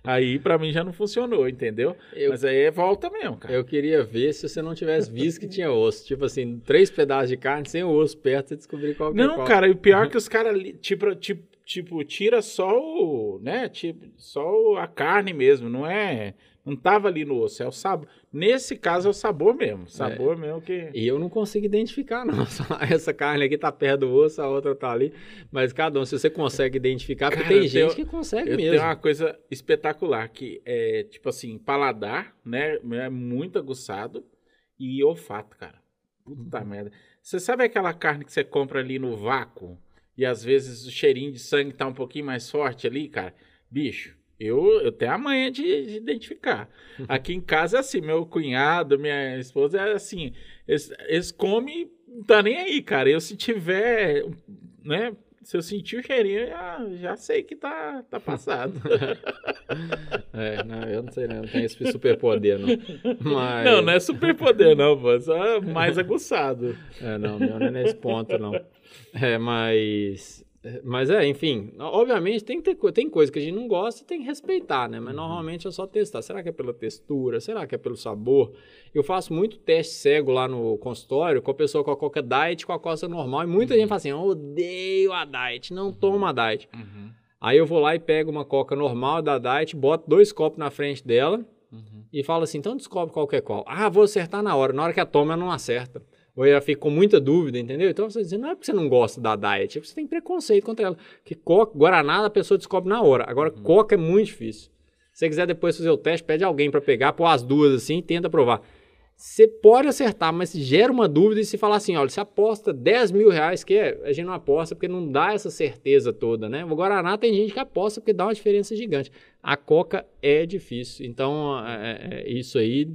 Aí para mim já não funcionou, entendeu? Eu, Mas aí é volta mesmo, cara. Eu queria ver se você não tivesse visto que tinha osso. Tipo assim, três pedaços de carne sem osso perto e descobrir qual que é Não, qual. cara, e o pior é que os caras, tipo, tipo, tipo, tira só o, né, tipo, só a carne mesmo, não é não tava ali no osso, é o sabor. Nesse caso é o sabor mesmo. Sabor é. mesmo que. E eu não consigo identificar, não. Essa carne aqui tá perto do osso, a outra tá ali. Mas cada um, se você consegue identificar, Cara, porque tem gente tenho, que consegue eu mesmo. Tem uma coisa espetacular que é, tipo assim, paladar, né? É muito aguçado. E olfato, cara. Puta uhum. merda. Você sabe aquela carne que você compra ali no vácuo? E às vezes o cheirinho de sangue tá um pouquinho mais forte ali, cara? Bicho, eu, eu tenho a manha de, de identificar. Aqui em casa é assim, meu cunhado, minha esposa é assim, eles, eles comem, não tá nem aí, cara. Eu se tiver, né, se eu sentir o cheirinho, já, já sei que tá, tá passado. é, não, eu não sei, não, não tenho esse superpoder, não. Mas... Não, não é superpoder, não, pô, só mais aguçado. É, não, não é nesse ponto, não. É, mas mas é, enfim, obviamente tem, ter, tem coisa que a gente não gosta e tem que respeitar, né? Mas uhum. normalmente é só testar. Será que é pela textura? Será que é pelo sabor? Eu faço muito teste cego lá no consultório com a pessoa com a coca diet com a coca normal. E muita uhum. gente fala assim: eu odeio a diet, não tomo a diet. Uhum. Aí eu vou lá e pego uma coca normal da diet, boto dois copos na frente dela uhum. e falo assim: então descobre qual que é qual. Ah, vou acertar na hora. Na hora que a toma, ela não acerta ou ela fica com muita dúvida, entendeu? Então você diz, não é porque você não gosta da diet, é porque você tem preconceito contra ela. Que coca, Guaraná a pessoa descobre na hora. Agora, uhum. coca é muito difícil. Se você quiser depois fazer o teste, pede alguém para pegar, pôr as duas assim e tenta provar. Você pode acertar, mas gera uma dúvida e se falar assim, olha, você aposta 10 mil reais, que é, a gente não aposta porque não dá essa certeza toda, né? O Guaraná tem gente que aposta porque dá uma diferença gigante. A Coca é difícil. Então, é, é, isso aí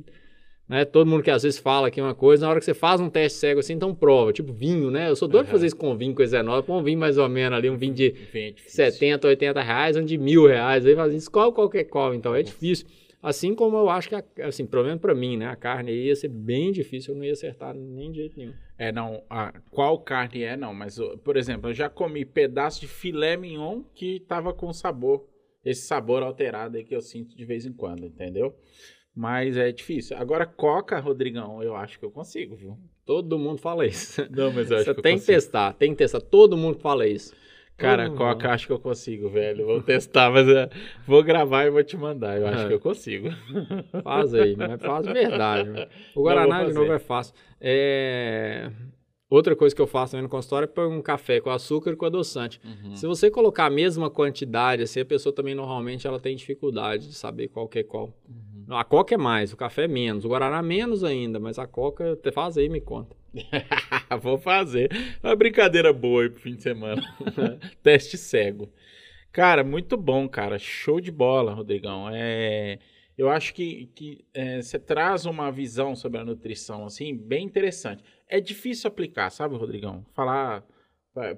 né? Todo mundo que às vezes fala aqui uma coisa, na hora que você faz um teste cego assim, então prova. Tipo vinho, né? Eu sou doido uhum. fazer isso com vinho, coisa nova. Com um vinho mais ou menos ali, um vinho de vinho é 70, 80 reais, um de mil reais. Aí faz isso, qual qualquer qual. Então é difícil. Assim como eu acho que, a, assim, pelo menos pra mim, né? A carne ia ser bem difícil, eu não ia acertar nem de jeito nenhum. É, não. A, qual carne é, não. Mas, por exemplo, eu já comi pedaço de filé mignon que tava com sabor. Esse sabor alterado aí que eu sinto de vez em quando, entendeu? Mas é difícil. Agora, Coca, Rodrigão, eu acho que eu consigo, viu? Todo mundo fala isso. Não, mas eu acho Você que eu tem consigo. que testar, tem que testar. Todo mundo fala isso. Cara, uhum. Coca, acho que eu consigo, velho. Vou testar, mas é, vou gravar e vou te mandar. Eu acho é. que eu consigo. Faz aí, não é fácil verdade. O Guaraná, de novo, é fácil. É... Outra coisa que eu faço também no consultório é pôr um café com açúcar e com adoçante. Uhum. Se você colocar a mesma quantidade, assim, a pessoa também normalmente ela tem dificuldade de saber qual que é qual. Uhum. A coca é mais, o café é menos, o guaraná menos ainda, mas a coca, faz aí, me conta. Vou fazer. Uma brincadeira boa aí pro fim de semana. Teste cego. Cara, muito bom, cara. Show de bola, Rodrigão. É eu acho que, que é, você traz uma visão sobre a nutrição, assim, bem interessante. É difícil aplicar, sabe, Rodrigão? Falar,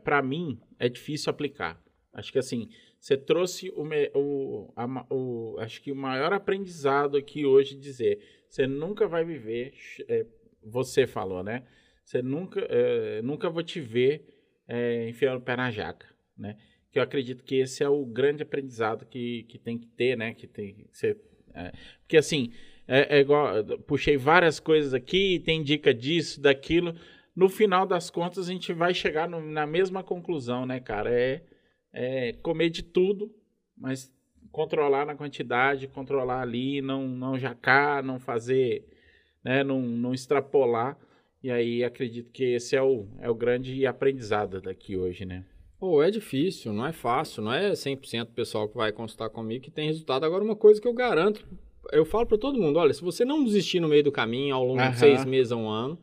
para mim, é difícil aplicar. Acho que, assim, você trouxe o, o, a, o, acho que o maior aprendizado aqui hoje dizer, você nunca vai viver, é, você falou, né? Você nunca, é, nunca vou te ver é, enfiando o pé na jaca, né? Que eu acredito que esse é o grande aprendizado que, que tem que ter, né? Que tem que ser é, porque assim, é, é, igual, puxei várias coisas aqui, tem dica disso, daquilo. No final das contas, a gente vai chegar no, na mesma conclusão, né, cara? É, é comer de tudo, mas controlar na quantidade, controlar ali, não, não jacar, não fazer, né, não, não extrapolar. E aí acredito que esse é o, é o grande aprendizado daqui hoje, né? Pô, é difícil, não é fácil, não é 100% do pessoal que vai consultar comigo que tem resultado. Agora, uma coisa que eu garanto, eu falo para todo mundo, olha, se você não desistir no meio do caminho, ao longo de seis meses a um ano,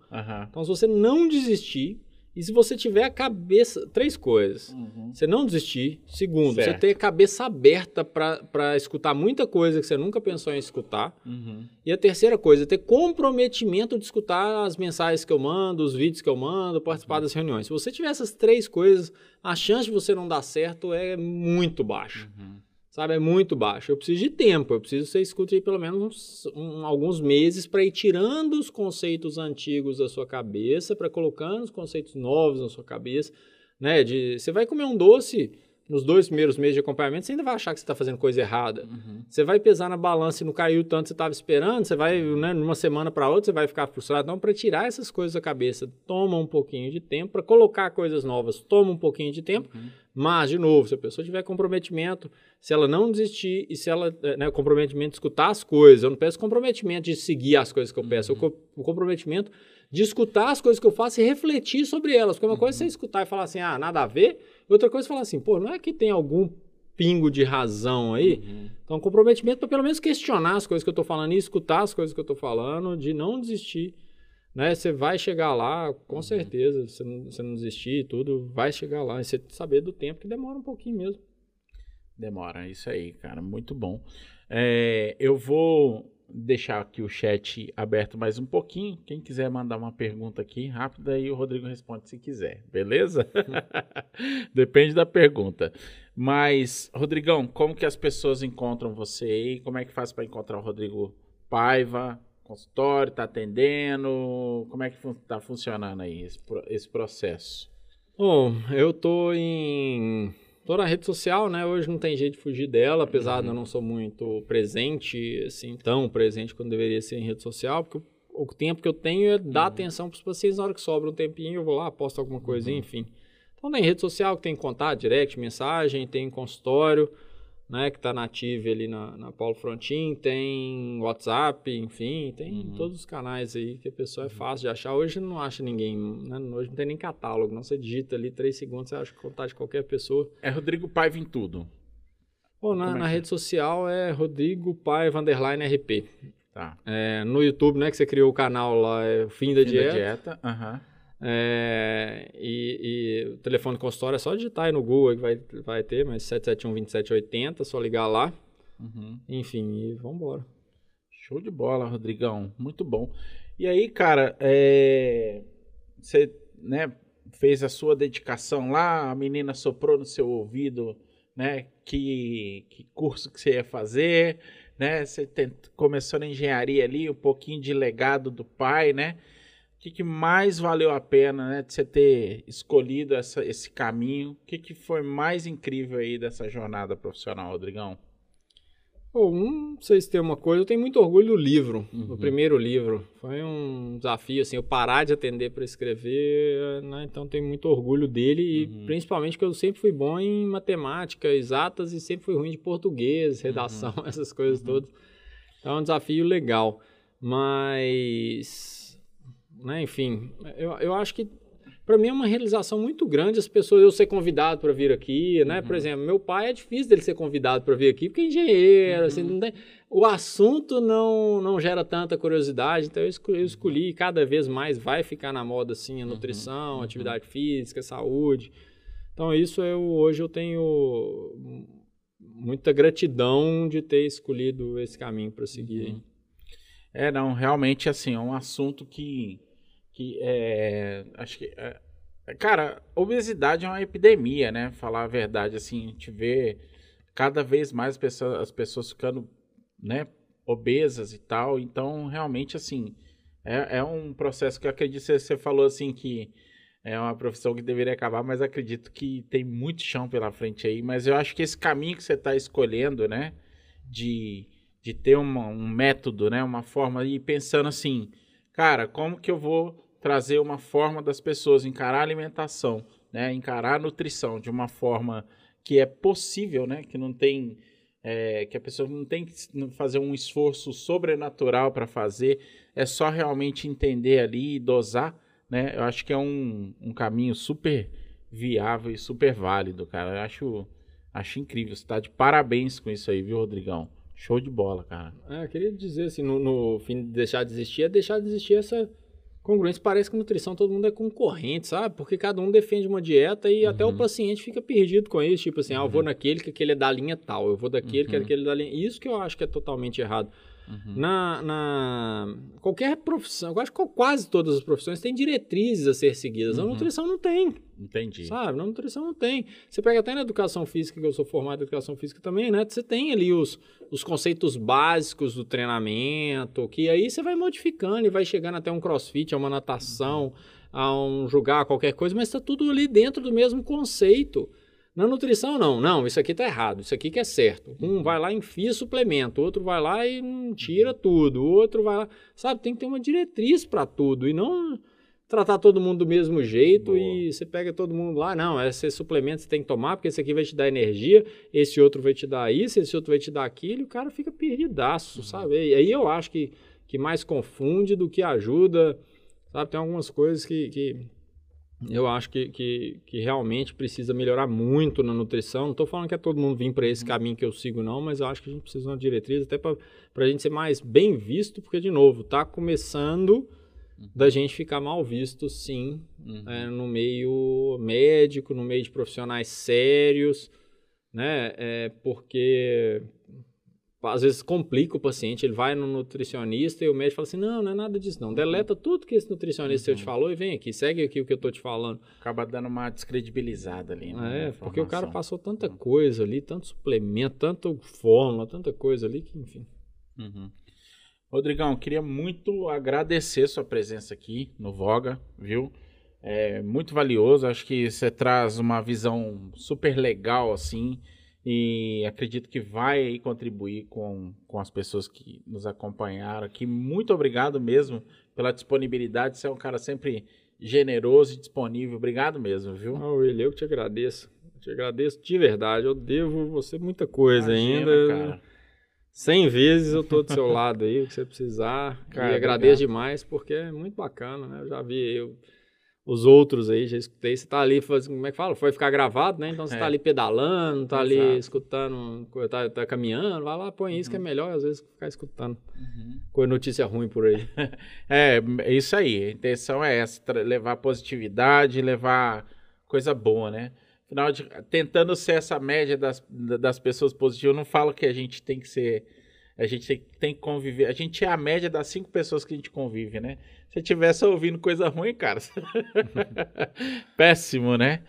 então se você não desistir, e se você tiver a cabeça. Três coisas. Uhum. Você não desistir. Segundo, certo. você ter a cabeça aberta para escutar muita coisa que você nunca pensou em escutar. Uhum. E a terceira coisa, ter comprometimento de escutar as mensagens que eu mando, os vídeos que eu mando, participar uhum. das reuniões. Se você tiver essas três coisas, a chance de você não dar certo é muito baixa. Sabe? É muito baixo. Eu preciso de tempo, eu preciso que você escute pelo menos uns, um, alguns meses para ir tirando os conceitos antigos da sua cabeça, para colocando os conceitos novos na sua cabeça, né? De, você vai comer um doce nos dois primeiros meses de acompanhamento, você ainda vai achar que você está fazendo coisa errada. Uhum. Você vai pesar na balança e não caiu tanto que você estava esperando, você vai, né, numa semana para outra, você vai ficar frustrado. Então, para tirar essas coisas da cabeça, toma um pouquinho de tempo. Para colocar coisas novas, toma um pouquinho de tempo. Uhum. Mas, de novo, se a pessoa tiver comprometimento, se ela não desistir e se ela, eh, né, comprometimento de escutar as coisas, eu não peço comprometimento de seguir as coisas que eu peço, uhum. o comprometimento de escutar as coisas que eu faço e refletir sobre elas. Porque uma coisa é você uhum. escutar e falar assim, ah, nada a ver, outra coisa é falar assim, pô, não é que tem algum pingo de razão aí? Uhum. Então, comprometimento para pelo menos questionar as coisas que eu estou falando e escutar as coisas que eu estou falando, de não desistir né? Você vai chegar lá, com uhum. certeza. Se não, você não desistir e tudo, vai chegar lá. E você saber do tempo que demora um pouquinho mesmo. Demora, isso aí, cara. Muito bom. É, eu vou deixar aqui o chat aberto mais um pouquinho. Quem quiser mandar uma pergunta aqui rápida, aí o Rodrigo responde se quiser, beleza? Depende da pergunta. Mas, Rodrigão, como que as pessoas encontram você aí? Como é que faz para encontrar o Rodrigo Paiva? Consultório, tá atendendo? Como é que fun tá funcionando aí esse, esse processo? Bom, eu tô em Tô na rede social, né? Hoje não tem jeito de fugir dela, apesar uhum. de eu não sou muito presente, assim, tão presente quando deveria ser em rede social, porque o, tempo que eu tenho é dar uhum. atenção para os pacientes na hora que sobra um tempinho, eu vou lá, posto alguma coisinha, uhum. enfim. Então tem rede social que tem contato, direct, mensagem, tem consultório né, que está nativa ali na, na Paulo Frontin, tem WhatsApp, enfim, tem uhum. todos os canais aí que a pessoa é uhum. fácil de achar. Hoje não acha ninguém, né? hoje não tem nem catálogo, não. Você digita ali três segundos, você acha contato de qualquer pessoa. É Rodrigo Paiva em tudo. Bom, na, é na rede é? social é Rodrigo Paiva underline RP. Tá. É, no YouTube, né, que você criou o canal lá, é Fim da Fim Dieta. Da dieta. Uhum. É, e, e, o telefone consultório é só digitar aí no Google que vai, vai ter, mas 771-2780, só ligar lá. Uhum. Enfim, e vambora. Show de bola, Rodrigão. Muito bom. E aí, cara, é... você né, fez a sua dedicação lá, a menina soprou no seu ouvido, né? Que, que curso que você ia fazer, né? Você tent... começou na engenharia ali, um pouquinho de legado do pai, né? Que, que mais valeu a pena, né, de você ter escolhido essa, esse caminho? O que, que foi mais incrível aí dessa jornada profissional, Rodrigão? Bom, não sei se tem uma coisa, eu tenho muito orgulho do livro, uhum. do primeiro livro. Foi um desafio, assim, eu parar de atender para escrever, né? Então tenho muito orgulho dele uhum. e principalmente que eu sempre fui bom em matemática, exatas e sempre fui ruim de português, uhum. redação, uhum. essas coisas uhum. todas. Então é um desafio legal. Mas né? Enfim, eu, eu acho que para mim é uma realização muito grande as pessoas eu ser convidado para vir aqui, né? Uhum. Por exemplo, meu pai é difícil dele ser convidado para vir aqui porque é engenheiro, assim, uhum. assim, tem, o assunto não não gera tanta curiosidade, então eu escolhi, eu escolhi cada vez mais vai ficar na moda assim a nutrição, uhum. atividade física, saúde. Então isso eu hoje eu tenho muita gratidão de ter escolhido esse caminho para seguir. Uhum. É, não, realmente assim, é um assunto que que é, acho que é, cara, obesidade é uma epidemia, né? Falar a verdade, assim, a gente vê cada vez mais pessoas, as pessoas ficando, né, obesas e tal. Então, realmente, assim, é, é um processo que eu acredito que você falou assim que é uma profissão que deveria acabar, mas acredito que tem muito chão pela frente aí. Mas eu acho que esse caminho que você está escolhendo, né, de, de ter uma, um método, né, uma forma e pensando assim, cara, como que eu vou trazer uma forma das pessoas encarar a alimentação, né, encarar a nutrição de uma forma que é possível, né, que não tem é, que a pessoa não tem que fazer um esforço sobrenatural para fazer, é só realmente entender ali e dosar, né? Eu acho que é um, um caminho super viável e super válido, cara. Eu acho, acho incrível. Você tá de parabéns com isso aí, viu, Rodrigão? Show de bola, cara. É, eu queria dizer assim, no, no fim de deixar de existir, é deixar de existir essa congruência. Parece que nutrição todo mundo é concorrente, sabe? Porque cada um defende uma dieta e uhum. até o uhum. paciente fica perdido com isso. Tipo assim, uhum. ah, eu vou uhum. naquele que aquele é da linha tal, eu vou daquele uhum. que aquele é da linha. Isso que eu acho que é totalmente errado. Uhum. Na, na qualquer profissão, eu acho que quase todas as profissões têm diretrizes a ser seguidas. A nutrição não tem. Entendi. Sabe? Na nutrição não tem. Você pega até na educação física, que eu sou formado em educação física também, né? Você tem ali os, os conceitos básicos do treinamento, que aí você vai modificando e vai chegando até um crossfit, a uma natação, a um jogar, qualquer coisa, mas está tudo ali dentro do mesmo conceito. Na nutrição, não. Não, isso aqui tá errado, isso aqui que é certo. Um vai lá e enfia suplemento, outro vai lá e tira tudo, outro vai lá. Sabe, tem que ter uma diretriz para tudo e não tratar todo mundo do mesmo jeito Boa. e você pega todo mundo lá, não, esse suplemento você tem que tomar porque esse aqui vai te dar energia, esse outro vai te dar isso, esse outro vai te dar aquilo, e o cara fica perdidaço, uhum. sabe? E aí eu acho que, que mais confunde do que ajuda, sabe? Tem algumas coisas que, que eu acho que, que, que, realmente precisa melhorar muito na nutrição. Não estou falando que é todo mundo vir para esse uhum. caminho que eu sigo, não, mas eu acho que a gente precisa de uma diretriz até para a gente ser mais bem visto, porque, de novo, está começando da gente ficar mal visto, sim, uhum. é, no meio médico, no meio de profissionais sérios, né? É, porque às vezes complica o paciente, ele vai no nutricionista e o médico fala assim, não, não é nada disso não, deleta tudo que esse nutricionista uhum. te falou e vem aqui, segue aqui o que eu tô te falando. Acaba dando uma descredibilizada ali, né? É, porque o cara passou tanta uhum. coisa ali, tanto suplemento, tanto fórmula, tanta coisa ali que, enfim. Uhum. Rodrigão, queria muito agradecer sua presença aqui no Voga, viu? É muito valioso, acho que você traz uma visão super legal, assim, e acredito que vai contribuir com, com as pessoas que nos acompanharam aqui. Muito obrigado mesmo pela disponibilidade. Você é um cara sempre generoso e disponível. Obrigado mesmo, viu? Oh, William, eu que te agradeço. Eu te agradeço de verdade. Eu devo você muita coisa Imagina, ainda. Cara. Cem vezes eu tô do seu lado aí, o que você precisar. Cara, e agradeço obrigado. demais, porque é muito bacana, né? Eu já vi eu os outros aí, já escutei, você tá ali, como é que fala? Foi ficar gravado, né? Então você tá é. tá ali pedalando, tá Exato. ali escutando, tá, tá, caminhando, vai lá, põe isso uhum. que é uhum. melhor, às vezes, ficar escutando uhum. com notícia ruim por aí. é, é isso aí, a intenção é essa, levar positividade, levar coisa boa, né? Afinal, de, tentando ser essa média das, das pessoas positivas, eu não falo que a gente tem que ser a gente tem, que conviver. A gente é a média das cinco pessoas que a gente convive, né? Se tivesse ouvindo coisa ruim, cara. Péssimo, né?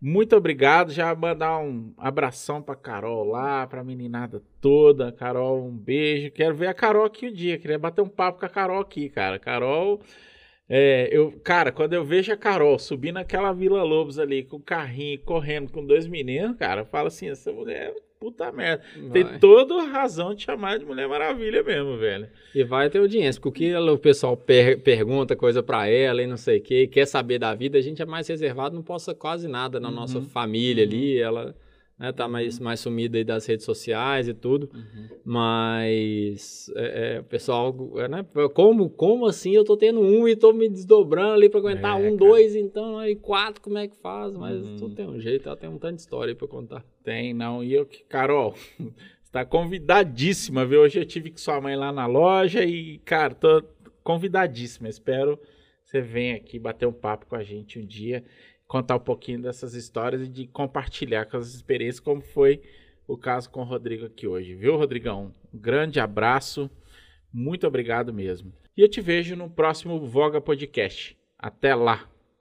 Muito obrigado. Já mandar um abração pra Carol lá, pra meninada toda. Carol, um beijo. Quero ver a Carol aqui um dia. Queria bater um papo com a Carol aqui, cara. Carol. É, eu, cara, quando eu vejo a Carol subindo aquela Vila Lobos ali com o carrinho, correndo com dois meninos, cara, eu falo assim: essa mulher puta merda. Vai. Tem toda razão de chamar de Mulher Maravilha mesmo, velho. E vai ter audiência, porque o o pessoal per pergunta coisa para ela e não sei o que, quer saber da vida, a gente é mais reservado, não possa quase nada na uhum. nossa família ali, ela né, tá mais, mais sumida aí das redes sociais e tudo, uhum. mas é, é, o pessoal, é, né, como, como assim eu tô tendo um e tô me desdobrando ali para aguentar é, um, cara. dois, então aí quatro, como é que faz? Mas uhum. tudo tem um jeito, ela tem um tanto de história aí pra contar. Tem, não, e eu, Carol, está convidadíssima, viu? Hoje eu tive com sua mãe lá na loja e, cara, tô convidadíssima, espero você venha aqui bater um papo com a gente um dia contar um pouquinho dessas histórias e de compartilhar com as experiências, como foi o caso com o Rodrigo aqui hoje, viu, Rodrigão? Um grande abraço, muito obrigado mesmo. E eu te vejo no próximo Voga Podcast. Até lá!